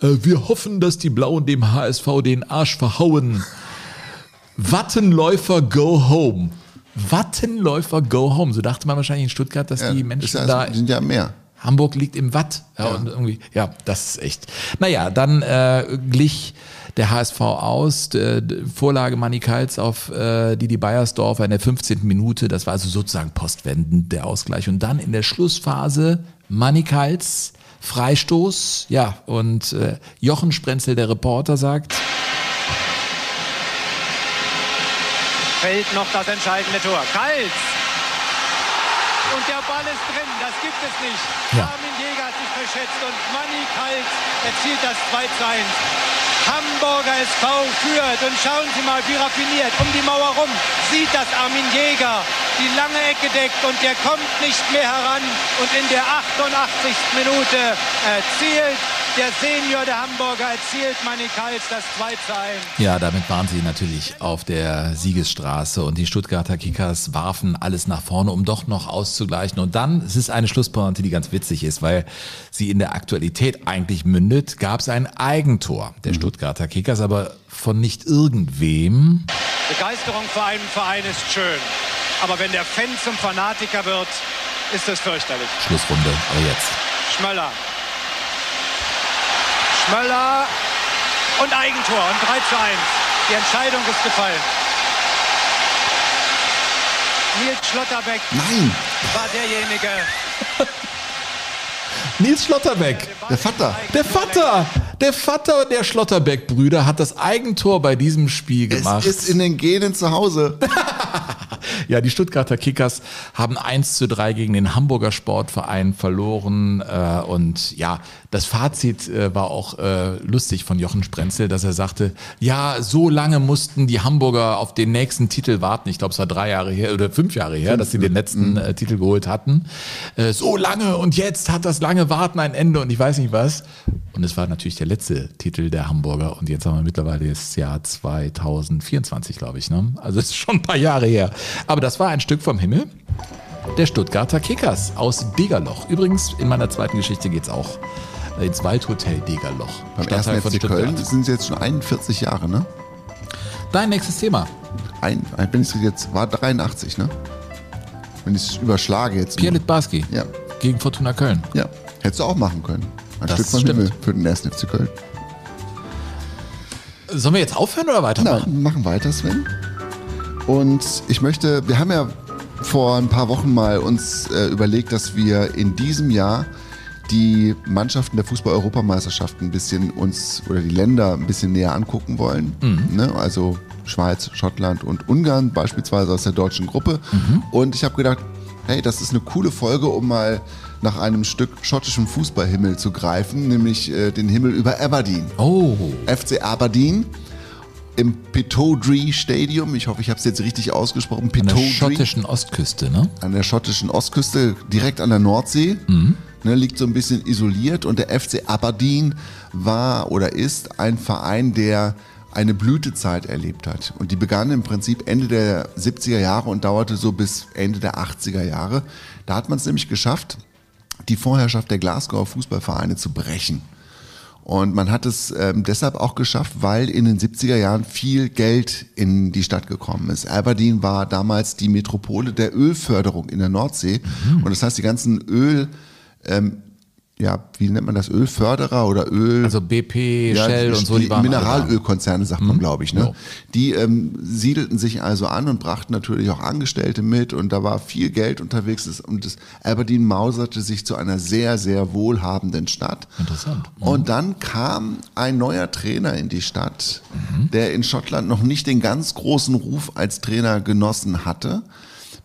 äh, wir hoffen, dass die Blauen dem HSV den Arsch verhauen. Wattenläufer go home. Wattenläufer go home. So dachte man wahrscheinlich in Stuttgart, dass Ja, die Menschen ja- da sind ja mehr. Hamburg liegt im Watt. Ja, Und irgendwie, ja, das ist echt. Naja, dann äh, glich der HSV aus, d- Vorlage Manny Kals auf äh, Didi Beiersdorfer in der 15. Minute. Das war also sozusagen postwendend der Ausgleich. Und dann in der Schlussphase Manny Kals, Freistoß. Ja, und äh, Jochen Sprenzel, der Reporter, sagt, Fällt noch das entscheidende Tor. Kals. Und der Ball ist drin. Das gibt es nicht. Ja. Armin Jäger hat sich verschätzt und Manni Kals erzielt das 2 zu 1. Hamburger SV führt und schauen Sie mal, wie raffiniert um die Mauer rum sieht das Armin Jäger die lange Ecke deckt und der kommt nicht mehr heran und in der 88. Minute erzielt der Senior der Hamburger erzielt Manni Kals das 2 zu 1. Ja, damit waren sie natürlich auf der Siegesstraße und die Stuttgarter Kickers warfen alles nach vorne, um doch noch auszugleichen. Und dann, es ist eine Schlusspointe, die ganz witzig ist, weil sie in der Aktualität eigentlich mündet, gab es ein Eigentor der Stuttgarter Kickers, aber von nicht irgendwem. Begeisterung für einen Verein ist schön. Aber wenn der Fan zum Fanatiker wird, ist es fürchterlich. Schlussrunde, aber jetzt. Schmöller. Schmöller und Eigentor und 3 zu 1. Die Entscheidung ist gefallen. Nils Schlotterbeck Nein. war derjenige, Nils Schlotterbeck. Der Vater. Der Vater. Der Vater der Schlotterbeck-Brüder hat das Eigentor bei diesem Spiel gemacht. Es ist in den Genen zu Hause. Ja, die Stuttgarter Kickers haben 1 zu 3 gegen den Hamburger Sportverein verloren. Äh, und ja, das Fazit äh, war auch äh, lustig von Jochen Sprenzel, dass er sagte, ja, so lange mussten die Hamburger auf den nächsten Titel warten. Ich glaube, es war drei Jahre her oder fünf Jahre her, dass sie den letzten äh, Titel geholt hatten. Äh, so lange und jetzt hat das lange Warten ein Ende und ich weiß nicht was. Und es war natürlich der letzte Titel der Hamburger und jetzt haben wir mittlerweile das Jahr 2024, glaube ich. Ne? Also es ist schon ein paar Jahre her. Aber das war ein Stück vom Himmel. Der Stuttgarter Kickers aus Degerloch. Übrigens, in meiner zweiten Geschichte geht's auch äh, ins Waldhotel Degerloch. Beim Stadtteil ersten von FC Köln sind es jetzt schon 41 Jahre, ne? Dein nächstes Thema. Ein, ein wenn ich jetzt war 83, ne? Wenn ich es überschlage jetzt. Pierre Litbarski Ja. gegen Fortuna Köln. Ja. Hättest du auch machen können. Ein Das Stück von stimmt. Himmel für den ersten FC Köln. Sollen wir jetzt aufhören oder weitermachen? Nein, machen weiter, Sven. Und ich möchte, wir haben ja vor ein paar Wochen mal uns äh, überlegt, dass wir in diesem Jahr die Mannschaften der Fußball-Europameisterschaft ein bisschen uns oder die Länder ein bisschen näher angucken wollen. Ne? Also Schweiz, Schottland und Ungarn beispielsweise aus der deutschen Gruppe. Und ich habe gedacht, hey, das ist eine coole Folge, um mal nach einem Stück schottischem Fußballhimmel zu greifen, nämlich äh, den Himmel über Aberdeen. Oh. FC Aberdeen im Pittodrie Stadium. Ich hoffe, ich habe es jetzt richtig ausgesprochen. An der schottischen Ostküste, ne? An der schottischen Ostküste, direkt an der Nordsee. Ne, liegt so ein bisschen isoliert. Und der FC Aberdeen war oder ist ein Verein, der eine Blütezeit erlebt hat. Und die begann im Prinzip Ende der 70er Jahre und dauerte so bis Ende der 80er Jahre. Da hat man es nämlich geschafft, die Vorherrschaft der Glasgower Fußballvereine zu brechen. Und man hat es ähm, deshalb auch geschafft, weil in den 70er Jahren viel Geld in die Stadt gekommen ist. Aberdeen war damals die Metropole der Ölförderung in der Nordsee. Und das heißt, die ganzen Öl, ähm, ja, wie nennt man das, Ölförderer oder Öl... Also BP, Shell und so, die waren alle da. Mineralölkonzerne, sagt man, glaube ich. Ne? Die ähm, siedelten sich also an und brachten natürlich auch Angestellte mit und da war viel Geld unterwegs und das Aberdeen mauserte sich zu einer sehr, sehr wohlhabenden Stadt. Interessant. Und dann kam ein neuer Trainer in die Stadt, der in Schottland noch nicht den ganz großen Ruf als Trainer genossen hatte,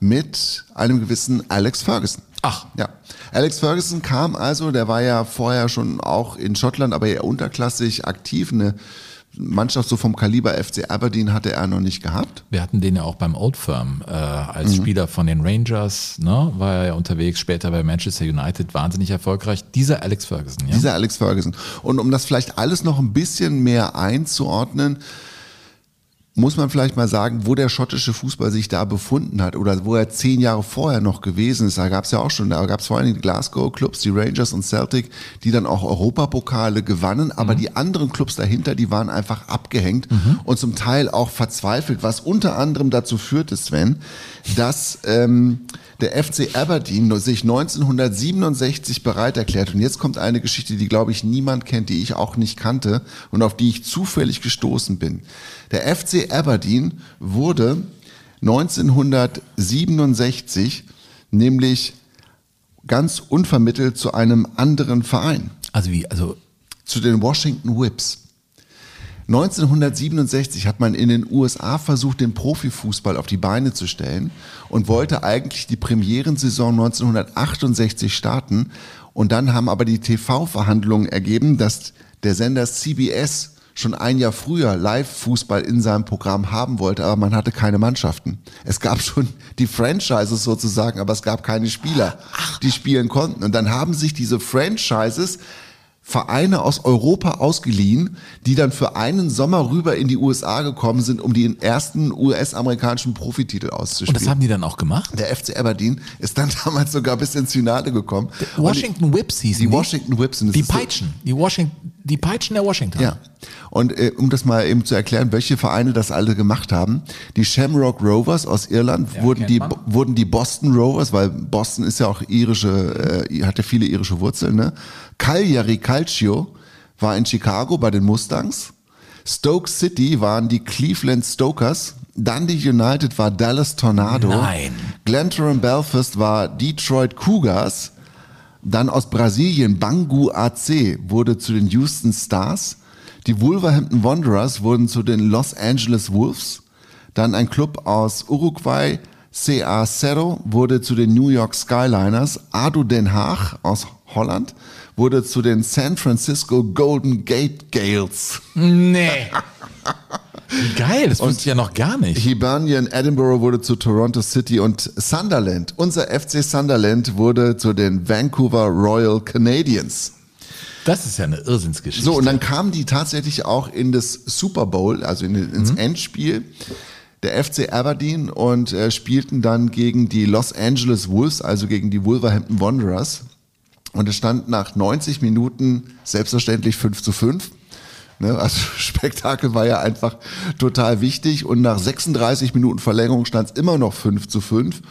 mit einem gewissen Alex Ferguson. Ach. Ja. Alex Ferguson kam also, der war ja vorher schon auch in Schottland, aber eher unterklassig aktiv. Eine Mannschaft so vom Kaliber FC Aberdeen hatte er noch nicht gehabt. Wir hatten den ja auch beim Old Firm äh, als Mhm. Spieler von den Rangers, ne? war er ja unterwegs, später bei Manchester United, wahnsinnig erfolgreich. Dieser Alex Ferguson, ja. Dieser Alex Ferguson. Und um das vielleicht alles noch ein bisschen mehr einzuordnen, muss man vielleicht mal sagen, wo der schottische Fußball sich da befunden hat oder wo er zehn Jahre vorher noch gewesen ist. Da gab es ja auch schon, da gab es vor allem die Glasgow-Clubs, die Rangers und Celtic, die dann auch Europapokale gewannen, aber die anderen Clubs dahinter, die waren einfach abgehängt und zum Teil auch verzweifelt, was unter anderem dazu führte, Sven, dass ähm, der FC Aberdeen sich 1967 bereit erklärt. Und jetzt kommt eine Geschichte, die, glaube ich, niemand kennt, die ich auch nicht kannte und auf die ich zufällig gestoßen bin. Der FC Aberdeen wurde 1967 nämlich ganz unvermittelt zu einem anderen Verein. Also wie, also zu den Washington Whips. 1967 hat man in den USA versucht, den Profifußball auf die Beine zu stellen und wollte eigentlich die Premierensaison 1968 starten. Und dann haben aber die TV-Verhandlungen ergeben, dass der Sender CBS schon ein Jahr früher Live-Fußball in seinem Programm haben wollte, aber man hatte keine Mannschaften. Es gab schon die Franchises sozusagen, aber es gab keine Spieler, die spielen konnten. Und dann haben sich diese Franchises Vereine aus Europa ausgeliehen, die dann für einen Sommer rüber in die USA gekommen sind, um die ersten US-amerikanischen Profititel und auszuspielen. das haben die dann auch gemacht? Der FC Aberdeen ist dann damals sogar bis ins Finale gekommen. Und Washington Whips hießen die die? Washington Whips. Und Die ist so- Peitschen, die Washington, die Peitschen der Washington. ja. Und äh, um das mal eben zu erklären, welche Vereine das alle gemacht haben. Die Shamrock Rovers aus Irland Ja, wurden, die, man. wurden die Boston Rovers, weil Boston ist ja auch irische, äh, hat ja viele irische Wurzeln. Ne? Cagliari Calcio war in Chicago bei den Mustangs. Stoke City waren die Cleveland Stokers. Dundee United war Dallas Tornado. Nein. Glentoran Belfast war Detroit Cougars. Dann aus Brasilien Bangu AC wurde zu den Houston Stars. Die Wolverhampton Wanderers wurden zu den Los Angeles Wolves. Dann ein Club aus Uruguay, CA Cerro, wurde zu den New York Skyliners. ADO Den Haag aus Holland wurde zu den San Francisco Golden Gate Gales. Nee. Wie geil, das wusste ich ja noch gar nicht. Hibernian Edinburgh wurde zu Toronto City und Sunderland, unser FC Sunderland wurde zu den Vancouver Royal Canadiens. Das ist ja eine Irrsinnsgeschichte. So, und dann kamen die tatsächlich auch in das Super Bowl, also in, ins Endspiel der FC Aberdeen und äh, spielten dann gegen die Los Angeles Wolves, also gegen die Wolverhampton Wanderers. Und es stand nach 90 Minuten selbstverständlich 5 zu 5. Ne, also Spektakel war ja einfach total wichtig. Und nach 36 Minuten Verlängerung stand es immer noch 5 zu 5.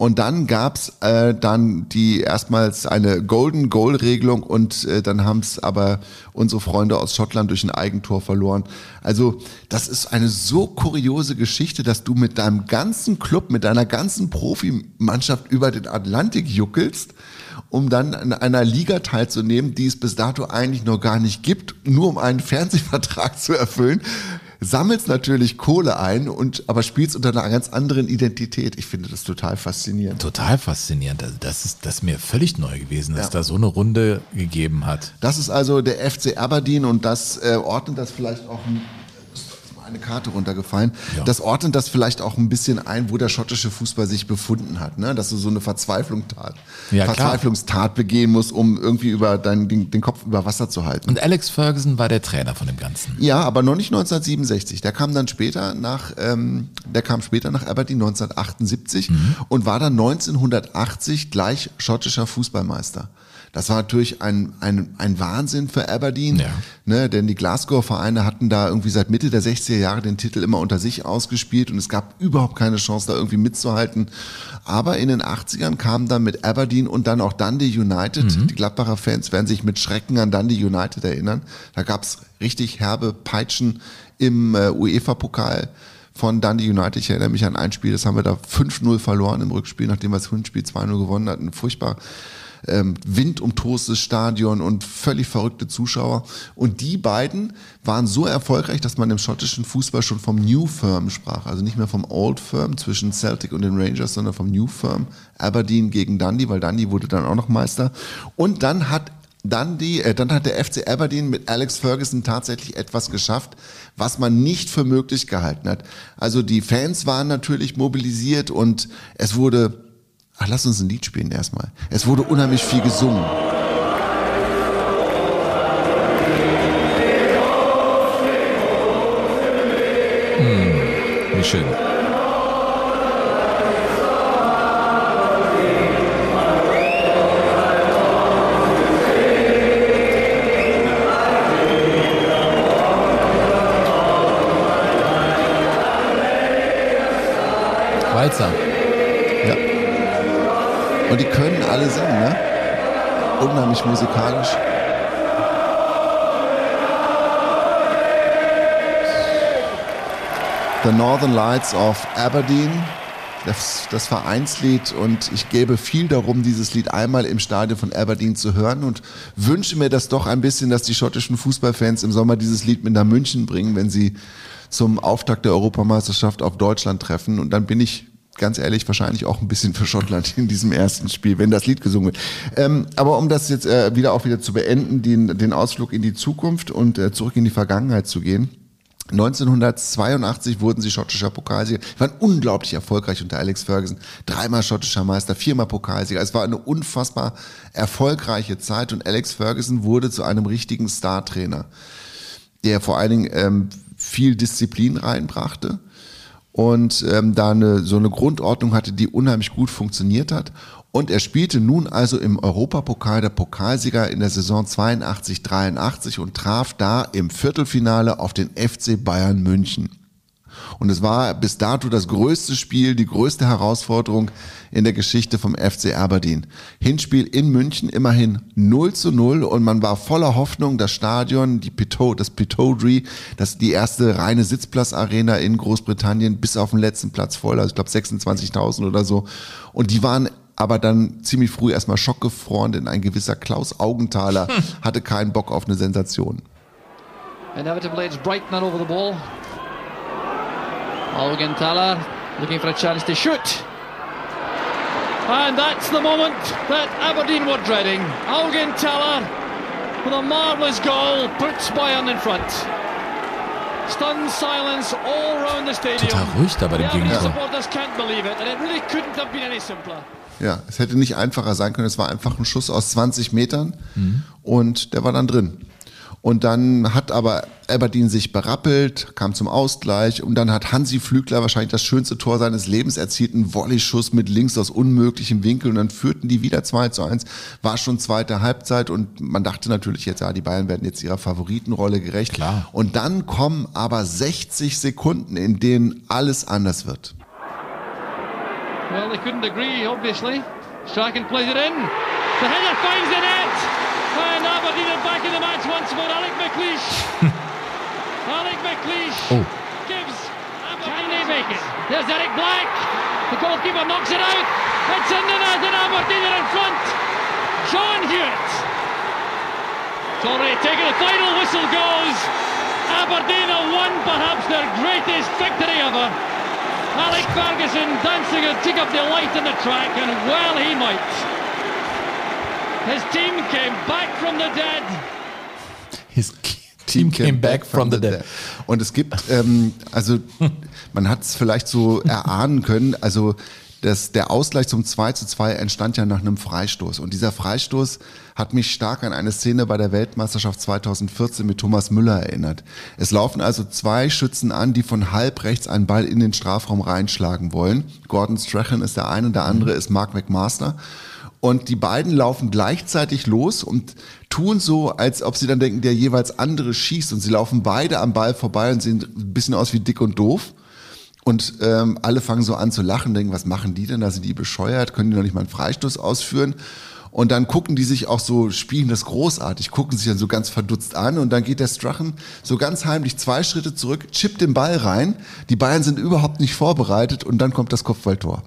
Und dann gab's äh, dann die erstmals eine Golden Goal Regelung und äh, dann haben es aber unsere Freunde aus Schottland durch ein Eigentor verloren. Also das ist eine so kuriose Geschichte, dass du mit deinem ganzen Club, mit deiner ganzen Profimannschaft über den Atlantik juckelst, um dann an einer Liga teilzunehmen, die es bis dato eigentlich noch gar nicht gibt, nur um einen Fernsehvertrag zu erfüllen sammelst natürlich Kohle ein und aber spielst unter einer ganz anderen Identität. Ich finde das total faszinierend. Total faszinierend. Also das ist das ist mir völlig neu gewesen, dass Ja. da so eine Runde gegeben hat. Das ist also der FC Aberdeen und das äh, ordnet das vielleicht auch ein eine Karte runtergefallen. Das ordnet das vielleicht auch ein bisschen ein, wo der schottische Fußball sich befunden hat, ne? Dass du so eine Verzweiflung tat, Ja. Verzweiflungstat begehen musst, um irgendwie über deinen den, den Kopf über Wasser zu halten. Und Alex Ferguson war der Trainer von dem Ganzen. Ja, aber noch nicht 1967. Der kam dann später nach, ähm, der kam später nach Aberdeen 1978 und war dann 1980 gleich schottischer Fußballmeister. Das war natürlich ein, ein, ein Wahnsinn für Aberdeen, ne, denn die Glasgow-Vereine hatten da irgendwie seit Mitte der 60er Jahre den Titel immer unter sich ausgespielt und es gab überhaupt keine Chance, da irgendwie mitzuhalten. Aber in den 80ern kam dann mit Aberdeen und dann auch Dundee United. Die Gladbacher Fans werden sich mit Schrecken an Dundee United erinnern. Da gab's richtig herbe Peitschen im äh, UEFA-Pokal von Dundee United. Ich erinnere mich an ein Spiel, das haben wir da 5-0 verloren im Rückspiel, nachdem wir das Hinspiel 2-0 gewonnen hatten. Furchtbar ähm, windumtostes Stadion und völlig verrückte Zuschauer. Und die beiden waren so erfolgreich, dass man im schottischen Fußball schon vom New Firm sprach. Also nicht mehr vom Old Firm zwischen Celtic und den Rangers, sondern vom New Firm. Aberdeen gegen Dundee, weil Dundee wurde dann auch noch Meister. Und dann hat Dundee, äh, dann hat der FC Aberdeen mit Alex Ferguson tatsächlich etwas geschafft, was man nicht für möglich gehalten hat. Also die Fans waren natürlich mobilisiert und es wurde, ach lass uns ein Lied spielen erstmal. Es wurde unheimlich viel gesungen. Wie schön. Unheimlich musikalisch. The Northern Lights of Aberdeen, das, das Vereinslied und ich gebe viel darum, dieses Lied einmal im Stadion von Aberdeen zu hören und wünsche mir das doch ein bisschen, dass die schottischen Fußballfans im Sommer dieses Lied mit nach München bringen, wenn sie zum Auftakt der Europameisterschaft auf Deutschland treffen und dann bin ich ganz ehrlich wahrscheinlich auch ein bisschen für Schottland in diesem ersten Spiel, wenn das Lied gesungen wird. Ähm, aber um das jetzt äh, wieder auch wieder zu beenden, den, den Ausflug in die Zukunft und äh, zurück in die Vergangenheit zu gehen. 1982 wurden sie schottischer Pokalsieger. Sie waren unglaublich erfolgreich unter Alex Ferguson. Dreimal schottischer Meister, viermal Pokalsieger. Es war eine unfassbar erfolgreiche Zeit und Alex Ferguson wurde zu einem richtigen Star-Trainer, der vor allen Dingen ähm, viel Disziplin reinbrachte und ähm, da eine, so eine Grundordnung hatte, die unheimlich gut funktioniert hat. Und er spielte nun also im Europapokal der Pokalsieger in der Saison 82-83 und traf da im Viertelfinale auf den FC Bayern München. Und es war bis dato das größte Spiel, die größte Herausforderung in der Geschichte vom FC Aberdeen. Hinspiel in München immerhin 0 zu 0 und man war voller Hoffnung, das Stadion, die Pitot, das Pittodrie, das die erste reine Sitzplatzarena in Großbritannien bis auf den letzten Platz voll, also ich glaube 26.000 oder so. Und die waren aber dann ziemlich früh erstmal schockgefroren, denn ein gewisser Klaus Augenthaler hatte keinen Bock auf eine Sensation. Inevitably, it's Brighton that over the ball. Augenthaler looking for a chance to shoot. And that's the moment that Aberdeen were dreading. Augenthaler with a marvellous goal puts Bayern in front. Stunned silence all around the stadium. Total ruhig da bei dem Gegentor. supporters can't believe it, and it really couldn't have been any simpler. Ja, es hätte nicht einfacher sein können. Es war einfach ein Schuss aus 20 Metern und der war dann drin. Und dann hat aber Aberdeen sich berappelt, kam zum Ausgleich und dann hat Hansi Flügler wahrscheinlich das schönste Tor seines Lebens erzielt, einen Volleyschuss mit links aus unmöglichem Winkel und dann führten die wieder 2 zu 1, war schon zweite Halbzeit und man dachte natürlich jetzt, ja, die Bayern werden jetzt ihrer Favoritenrolle gerecht. Klar. Und dann kommen aber 60 Sekunden, in denen alles anders wird. Well, they couldn't agree, obviously. Strachan plays it in. The header finds the net. And Aberdeen are back in the match once more. Alec McLeish. Alec McLeish Oh. gives Aberdeen. Can they make it? There's Eric Black. The goalkeeper knocks it out. It's in the net and Aberdeen are in front. John Hewitt. It's already taken. The final whistle goes. Aberdeen have won perhaps their greatest victory ever. Alec Ferguson dancing a tick of delight in the track, and well he might. His team came back from the dead. His team came back from the dead. Und es gibt, ähm, also man hat es vielleicht so erahnen können, also das, der Ausgleich zum 2 zu 2 entstand ja nach einem Freistoß. Und dieser Freistoß hat mich stark an eine Szene bei der Weltmeisterschaft 2014 mit Thomas Müller erinnert. Es laufen also zwei Schützen an, die von halb rechts einen Ball in den Strafraum reinschlagen wollen. Gordon Strachan ist der eine, der andere ist Mark McMaster. Und die beiden laufen gleichzeitig los und tun so, als ob sie dann denken, der jeweils andere schießt. Und sie laufen beide am Ball vorbei und sehen ein bisschen aus wie dick und doof. Und ähm, alle fangen so an zu lachen, denken, was machen die denn? Da sind die bescheuert, können die noch nicht mal einen Freistoß ausführen? Und dann gucken die sich auch so, spielen das großartig, gucken sich dann so ganz verdutzt an und dann geht der Strachen so ganz heimlich zwei Schritte zurück, chippt den Ball rein. Die Bayern sind überhaupt nicht vorbereitet und dann kommt das Kopfballtor.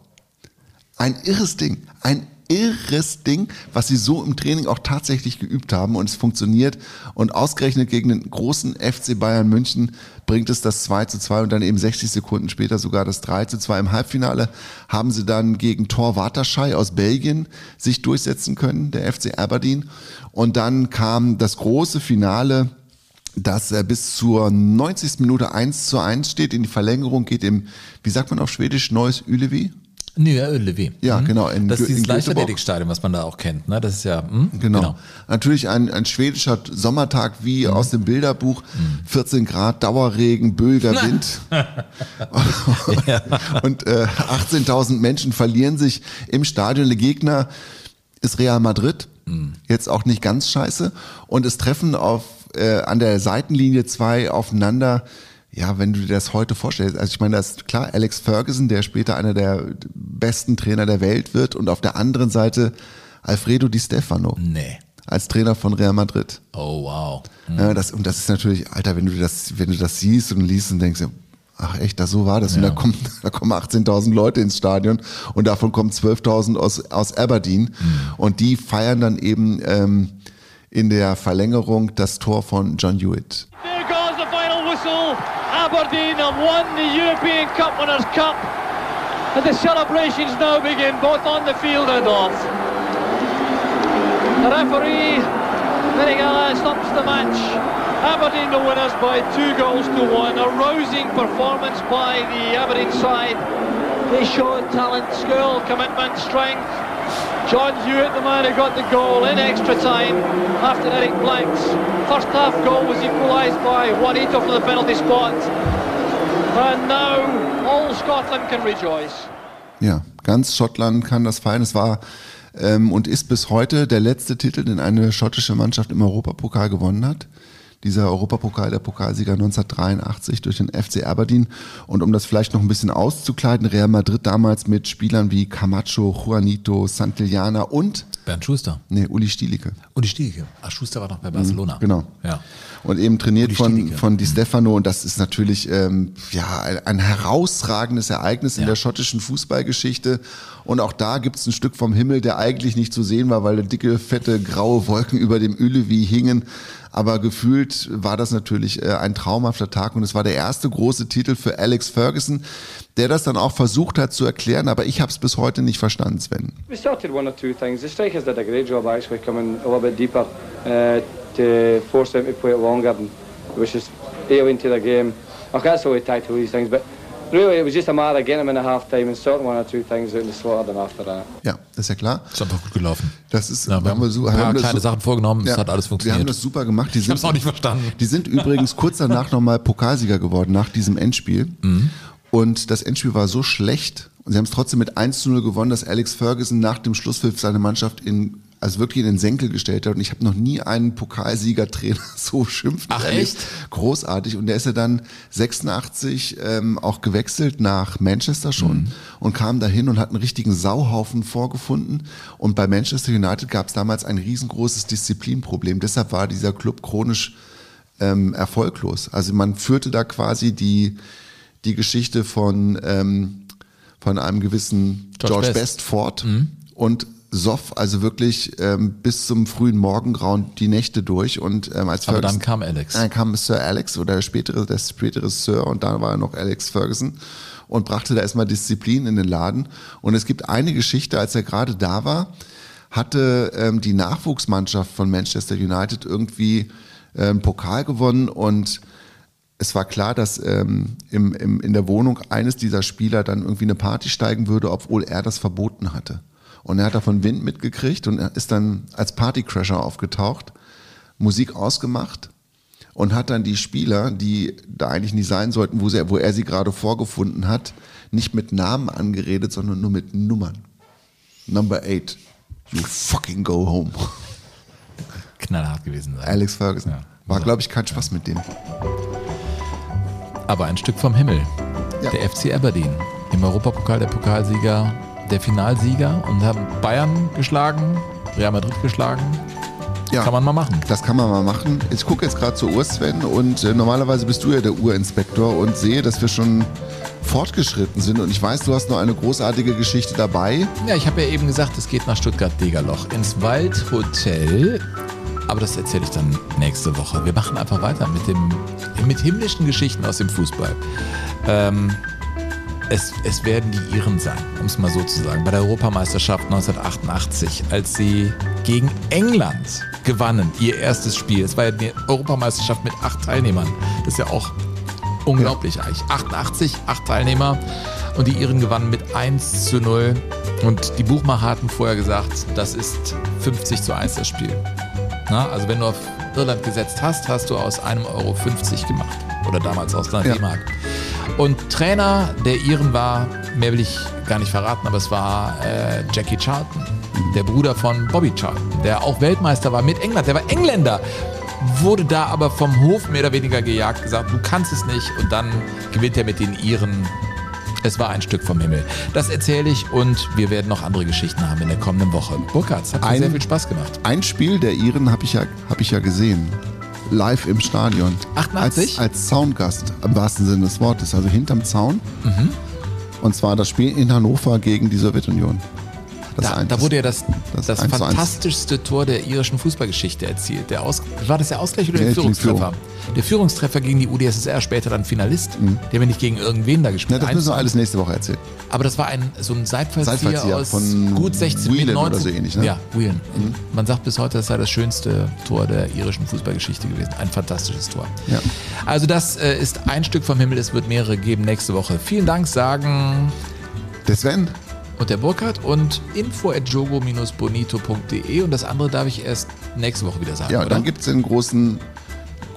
Ein irres Ding, ein irres Ding, was sie so im Training auch tatsächlich geübt haben und es funktioniert. Und ausgerechnet gegen den großen FC Bayern München bringt es das 2 zu 2 und dann eben 60 Sekunden später sogar das 3 zu 2. Im Halbfinale haben sie dann gegen Thor Waterschei aus Belgien sich durchsetzen können, der FC Aberdeen. Und dann kam das große Finale dass er bis zur 90. Minute 1 zu 1 steht. In die Verlängerung geht im, wie sagt man auf Schwedisch, Neues Ülevi? Nee, ja, Levé. Ja, genau. In, das ist dieses. Leichtathletikstadion, was man da auch kennt. Ne? Das ist ja, hm? Genau. Natürlich ein, ein schwedischer Sommertag wie aus dem Bilderbuch. 14 Grad, Dauerregen, böiger Wind. Und äh, 18.000 Menschen verlieren sich im Stadion. Der Gegner ist Real Madrid. Jetzt auch nicht ganz scheiße. Und es treffen auf, äh, an der Seitenlinie zwei aufeinander. Ja, wenn du dir das heute vorstellst, also ich meine, das ist klar, Alex Ferguson, der später einer der besten Trainer der Welt wird und auf der anderen Seite Alfredo Di Stefano. Nee. Als Trainer von Real Madrid. Oh, wow. Ja, das, und das ist natürlich, Alter, wenn du das, wenn du das siehst und liest und denkst, ach echt, das so war das. Und Ja. da kommen, da kommen 18.000 Leute ins Stadion und davon kommen 12.000 aus, aus Aberdeen. Und die feiern dann eben ähm, in der Verlängerung das Tor von John Hewitt. Aberdeen have won the European Cup Winners' Cup. And the celebrations now begin, both on the field and off. The referee, Verigala, stops the match. Aberdeen the winners by two goals to one. A rousing performance by the Aberdeen side. They showed talent, skill, commitment, strength. John Hewitt, the man who got the goal in extra time after Eric Blank's first half goal was equalised by Juanito from the penalty spot. And now all Scotland can rejoice. Ja, ganz Schottland kann das feiern. Es war ähm, und ist bis heute der letzte Titel, den eine schottische Mannschaft im Europapokal gewonnen hat. Dieser Europapokal, der Pokalsieger 1983 durch den FC Aberdeen. Und um das vielleicht noch ein bisschen auszukleiden, Real Madrid damals mit Spielern wie Camacho, Juanito, Santillana und Bernd Schuster. Nee, Uli Stielicke. Uli Stielicke. Ach, Schuster war noch bei Barcelona. Mhm, Genau. Ja. Und eben trainiert Uli von, Stielicke. von Di Stefano. Und das ist natürlich ähm, ja, ein- ein herausragendes Ereignis in der schottischen Fußballgeschichte. Und auch da gibt es ein Stück vom Himmel, der eigentlich nicht zu sehen war, weil dicke, fette, graue Wolken über dem Ulevi hingen. Aber gefühlt war das natürlich äh, ein traumhafter Tag und es war der erste große Titel für Alex Ferguson, der das dann auch versucht hat zu erklären, aber ich habe es bis heute nicht verstanden, Sven. We started one or two things. The strikers did a great job actually coming a little bit deeper uh, to force them to play it longer, which is alien to the game. Okay, that's all we tactical these things, but really it was just a matter of getting them in the half time and sorting one or two things out and slaughtered them after that. Ja, das ist ja klar. Ist einfach gut gelaufen. Das ist, Ja, wir haben so- haben das kleine so- Sachen vorgenommen, es Ja, hat alles Wir funktioniert. haben das super gemacht. Die Ich sind, hab's auch nicht verstanden. Die sind übrigens kurz danach nochmal Pokalsieger geworden, nach diesem Endspiel. Mhm. Und das Endspiel war so schlecht, und sie haben es trotzdem mit 1 zu 0 gewonnen, dass Alex Ferguson nach dem Schlusspfiff seine Mannschaft in, also wirklich in den Senkel gestellt hat. Und ich habe noch nie einen Pokalsiegertrainer so schimpfen Ach, erlebt. echt? Großartig. Und der ist ja dann 86 ähm, auch gewechselt nach Manchester schon Mhm. und kam dahin und hat einen richtigen Sauhaufen vorgefunden. Und bei Manchester United gab es damals ein riesengroßes Disziplinproblem. Deshalb war dieser Club chronisch ähm, erfolglos. Also man führte da quasi die, die Geschichte von, ähm, von einem gewissen George George, Best. Best, fort Mhm. und soff also wirklich ähm, bis zum frühen Morgengrauen die Nächte durch und ähm, als Aber Ferguson- dann kam Alex. Dann kam Sir Alex oder der spätere, der spätere Sir und dann war er noch Alex Ferguson und brachte da erstmal Disziplin in den Laden. Und es gibt eine Geschichte, als er gerade da war, hatte ähm, die Nachwuchsmannschaft von Manchester United irgendwie ähm, Pokal gewonnen und es war klar, dass ähm, im, im, in der Wohnung eines dieser Spieler dann irgendwie eine Party steigen würde, obwohl er das verboten hatte. Und er hat davon Wind mitgekriegt und ist dann als Partycrasher aufgetaucht, Musik ausgemacht und hat dann die Spieler, die da eigentlich nicht sein sollten, wo, sie, wo er sie gerade vorgefunden hat, nicht mit Namen angeredet, sondern nur mit Nummern. Number eight, you fucking go home. Knallhart gewesen sein. Alex Ferguson. War, glaube ich, kein Spaß mit dem. Aber ein Stück vom Himmel. Der FC Aberdeen. Im Europapokal der Pokalsieger, der Finalsieger und haben Bayern geschlagen, Real Madrid geschlagen. Ja, Kann man mal machen. Das kann man mal machen. Ich gucke jetzt gerade zur Uhr, Sven, und äh, normalerweise bist du ja der Urinspektor und sehe, dass wir schon fortgeschritten sind. Und ich weiß, du hast noch eine großartige Geschichte dabei. Ja, ich habe ja eben gesagt, es geht nach Stuttgart-Degerloch ins Waldhotel. Aber das erzähle ich dann nächste Woche. Wir machen einfach weiter mit, dem, mit himmlischen Geschichten aus dem Fußball. Ähm, es, es werden die Iren sein, um es mal so zu sagen. Bei der Europameisterschaft 1988, als sie gegen England gewannen, ihr erstes Spiel. Es war ja die Europameisterschaft mit acht Teilnehmern. Das ist ja auch unglaublich eigentlich. 88, acht Teilnehmer und die Iren gewannen mit 1 zu 0. Und die Buchmacher hatten vorher gesagt, das ist 50 zu 1 das Spiel. Na, also wenn du auf Irland gesetzt hast, hast du aus einem Euro 50 gemacht. Oder damals aus einer Ja. D-Mark. Und Trainer der Iren war, mehr will ich gar nicht verraten, aber es war äh, Jackie Charlton, der Bruder von Bobby Charlton, der auch Weltmeister war mit England. Der war Engländer, wurde da aber vom Hof mehr oder weniger gejagt, gesagt, du kannst es nicht. Und dann gewinnt er mit den Iren. Es war ein Stück vom Himmel. Das erzähle ich und wir werden noch andere Geschichten haben in der kommenden Woche. Burkhardt, hat mir sehr viel Spaß gemacht. Ein Spiel der Iren habe ich, ja, hab ich ja gesehen. Live im Stadion. 88? Als, als Soundgast, im wahrsten Sinne des Wortes. Also hinterm Zaun. Mhm. Und zwar das Spiel in Hannover gegen die Sowjetunion. Das Da, ein- da wurde ja das, das das, 1 zu 1. fantastischste Tor der irischen Fußballgeschichte erzielt. Der Aus, war das der Ausgleich oder Ja, der bin Führungstreffer? Der Führungstreffer gegen die UdSSR, später dann Finalist. Der wir nicht gegen irgendwen da Ja, gespielt. das 1 müssen wir alles 1. nächste Woche erzählen. Aber das war ein, so ein Seitfallzieher, Seitfallzieher aus von gut 16 Whelan Metern. oder so ähnlich, ne? Ja, Whelan. Man sagt bis heute, das sei das schönste Tor der irischen Fußballgeschichte gewesen. Ein fantastisches Tor. Ja. Also das äh, ist ein Stück vom Himmel. Es wird mehrere geben nächste Woche. Vielen Dank, sagen Der Sven. Und der Burkhardt und info at jogo-bonito.de und das andere darf ich erst nächste Woche wieder sagen, Ja, oder? dann gibt es den großen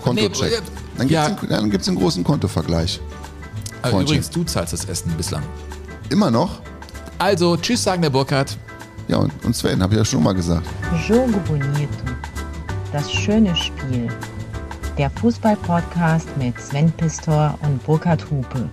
Kontocheck. Nee, dann gibt es ja. den, den großen Kontovergleich. Freundchen. übrigens, du zahlst das Essen bislang. Immer noch? Also, tschüss sagen der Burkhardt. Ja, und, und Sven, habe ich ja schon mal gesagt. Jogo bonito. Das schöne Spiel. der Fußball-Podcast mit Sven Pistor und Burkhard Hupe.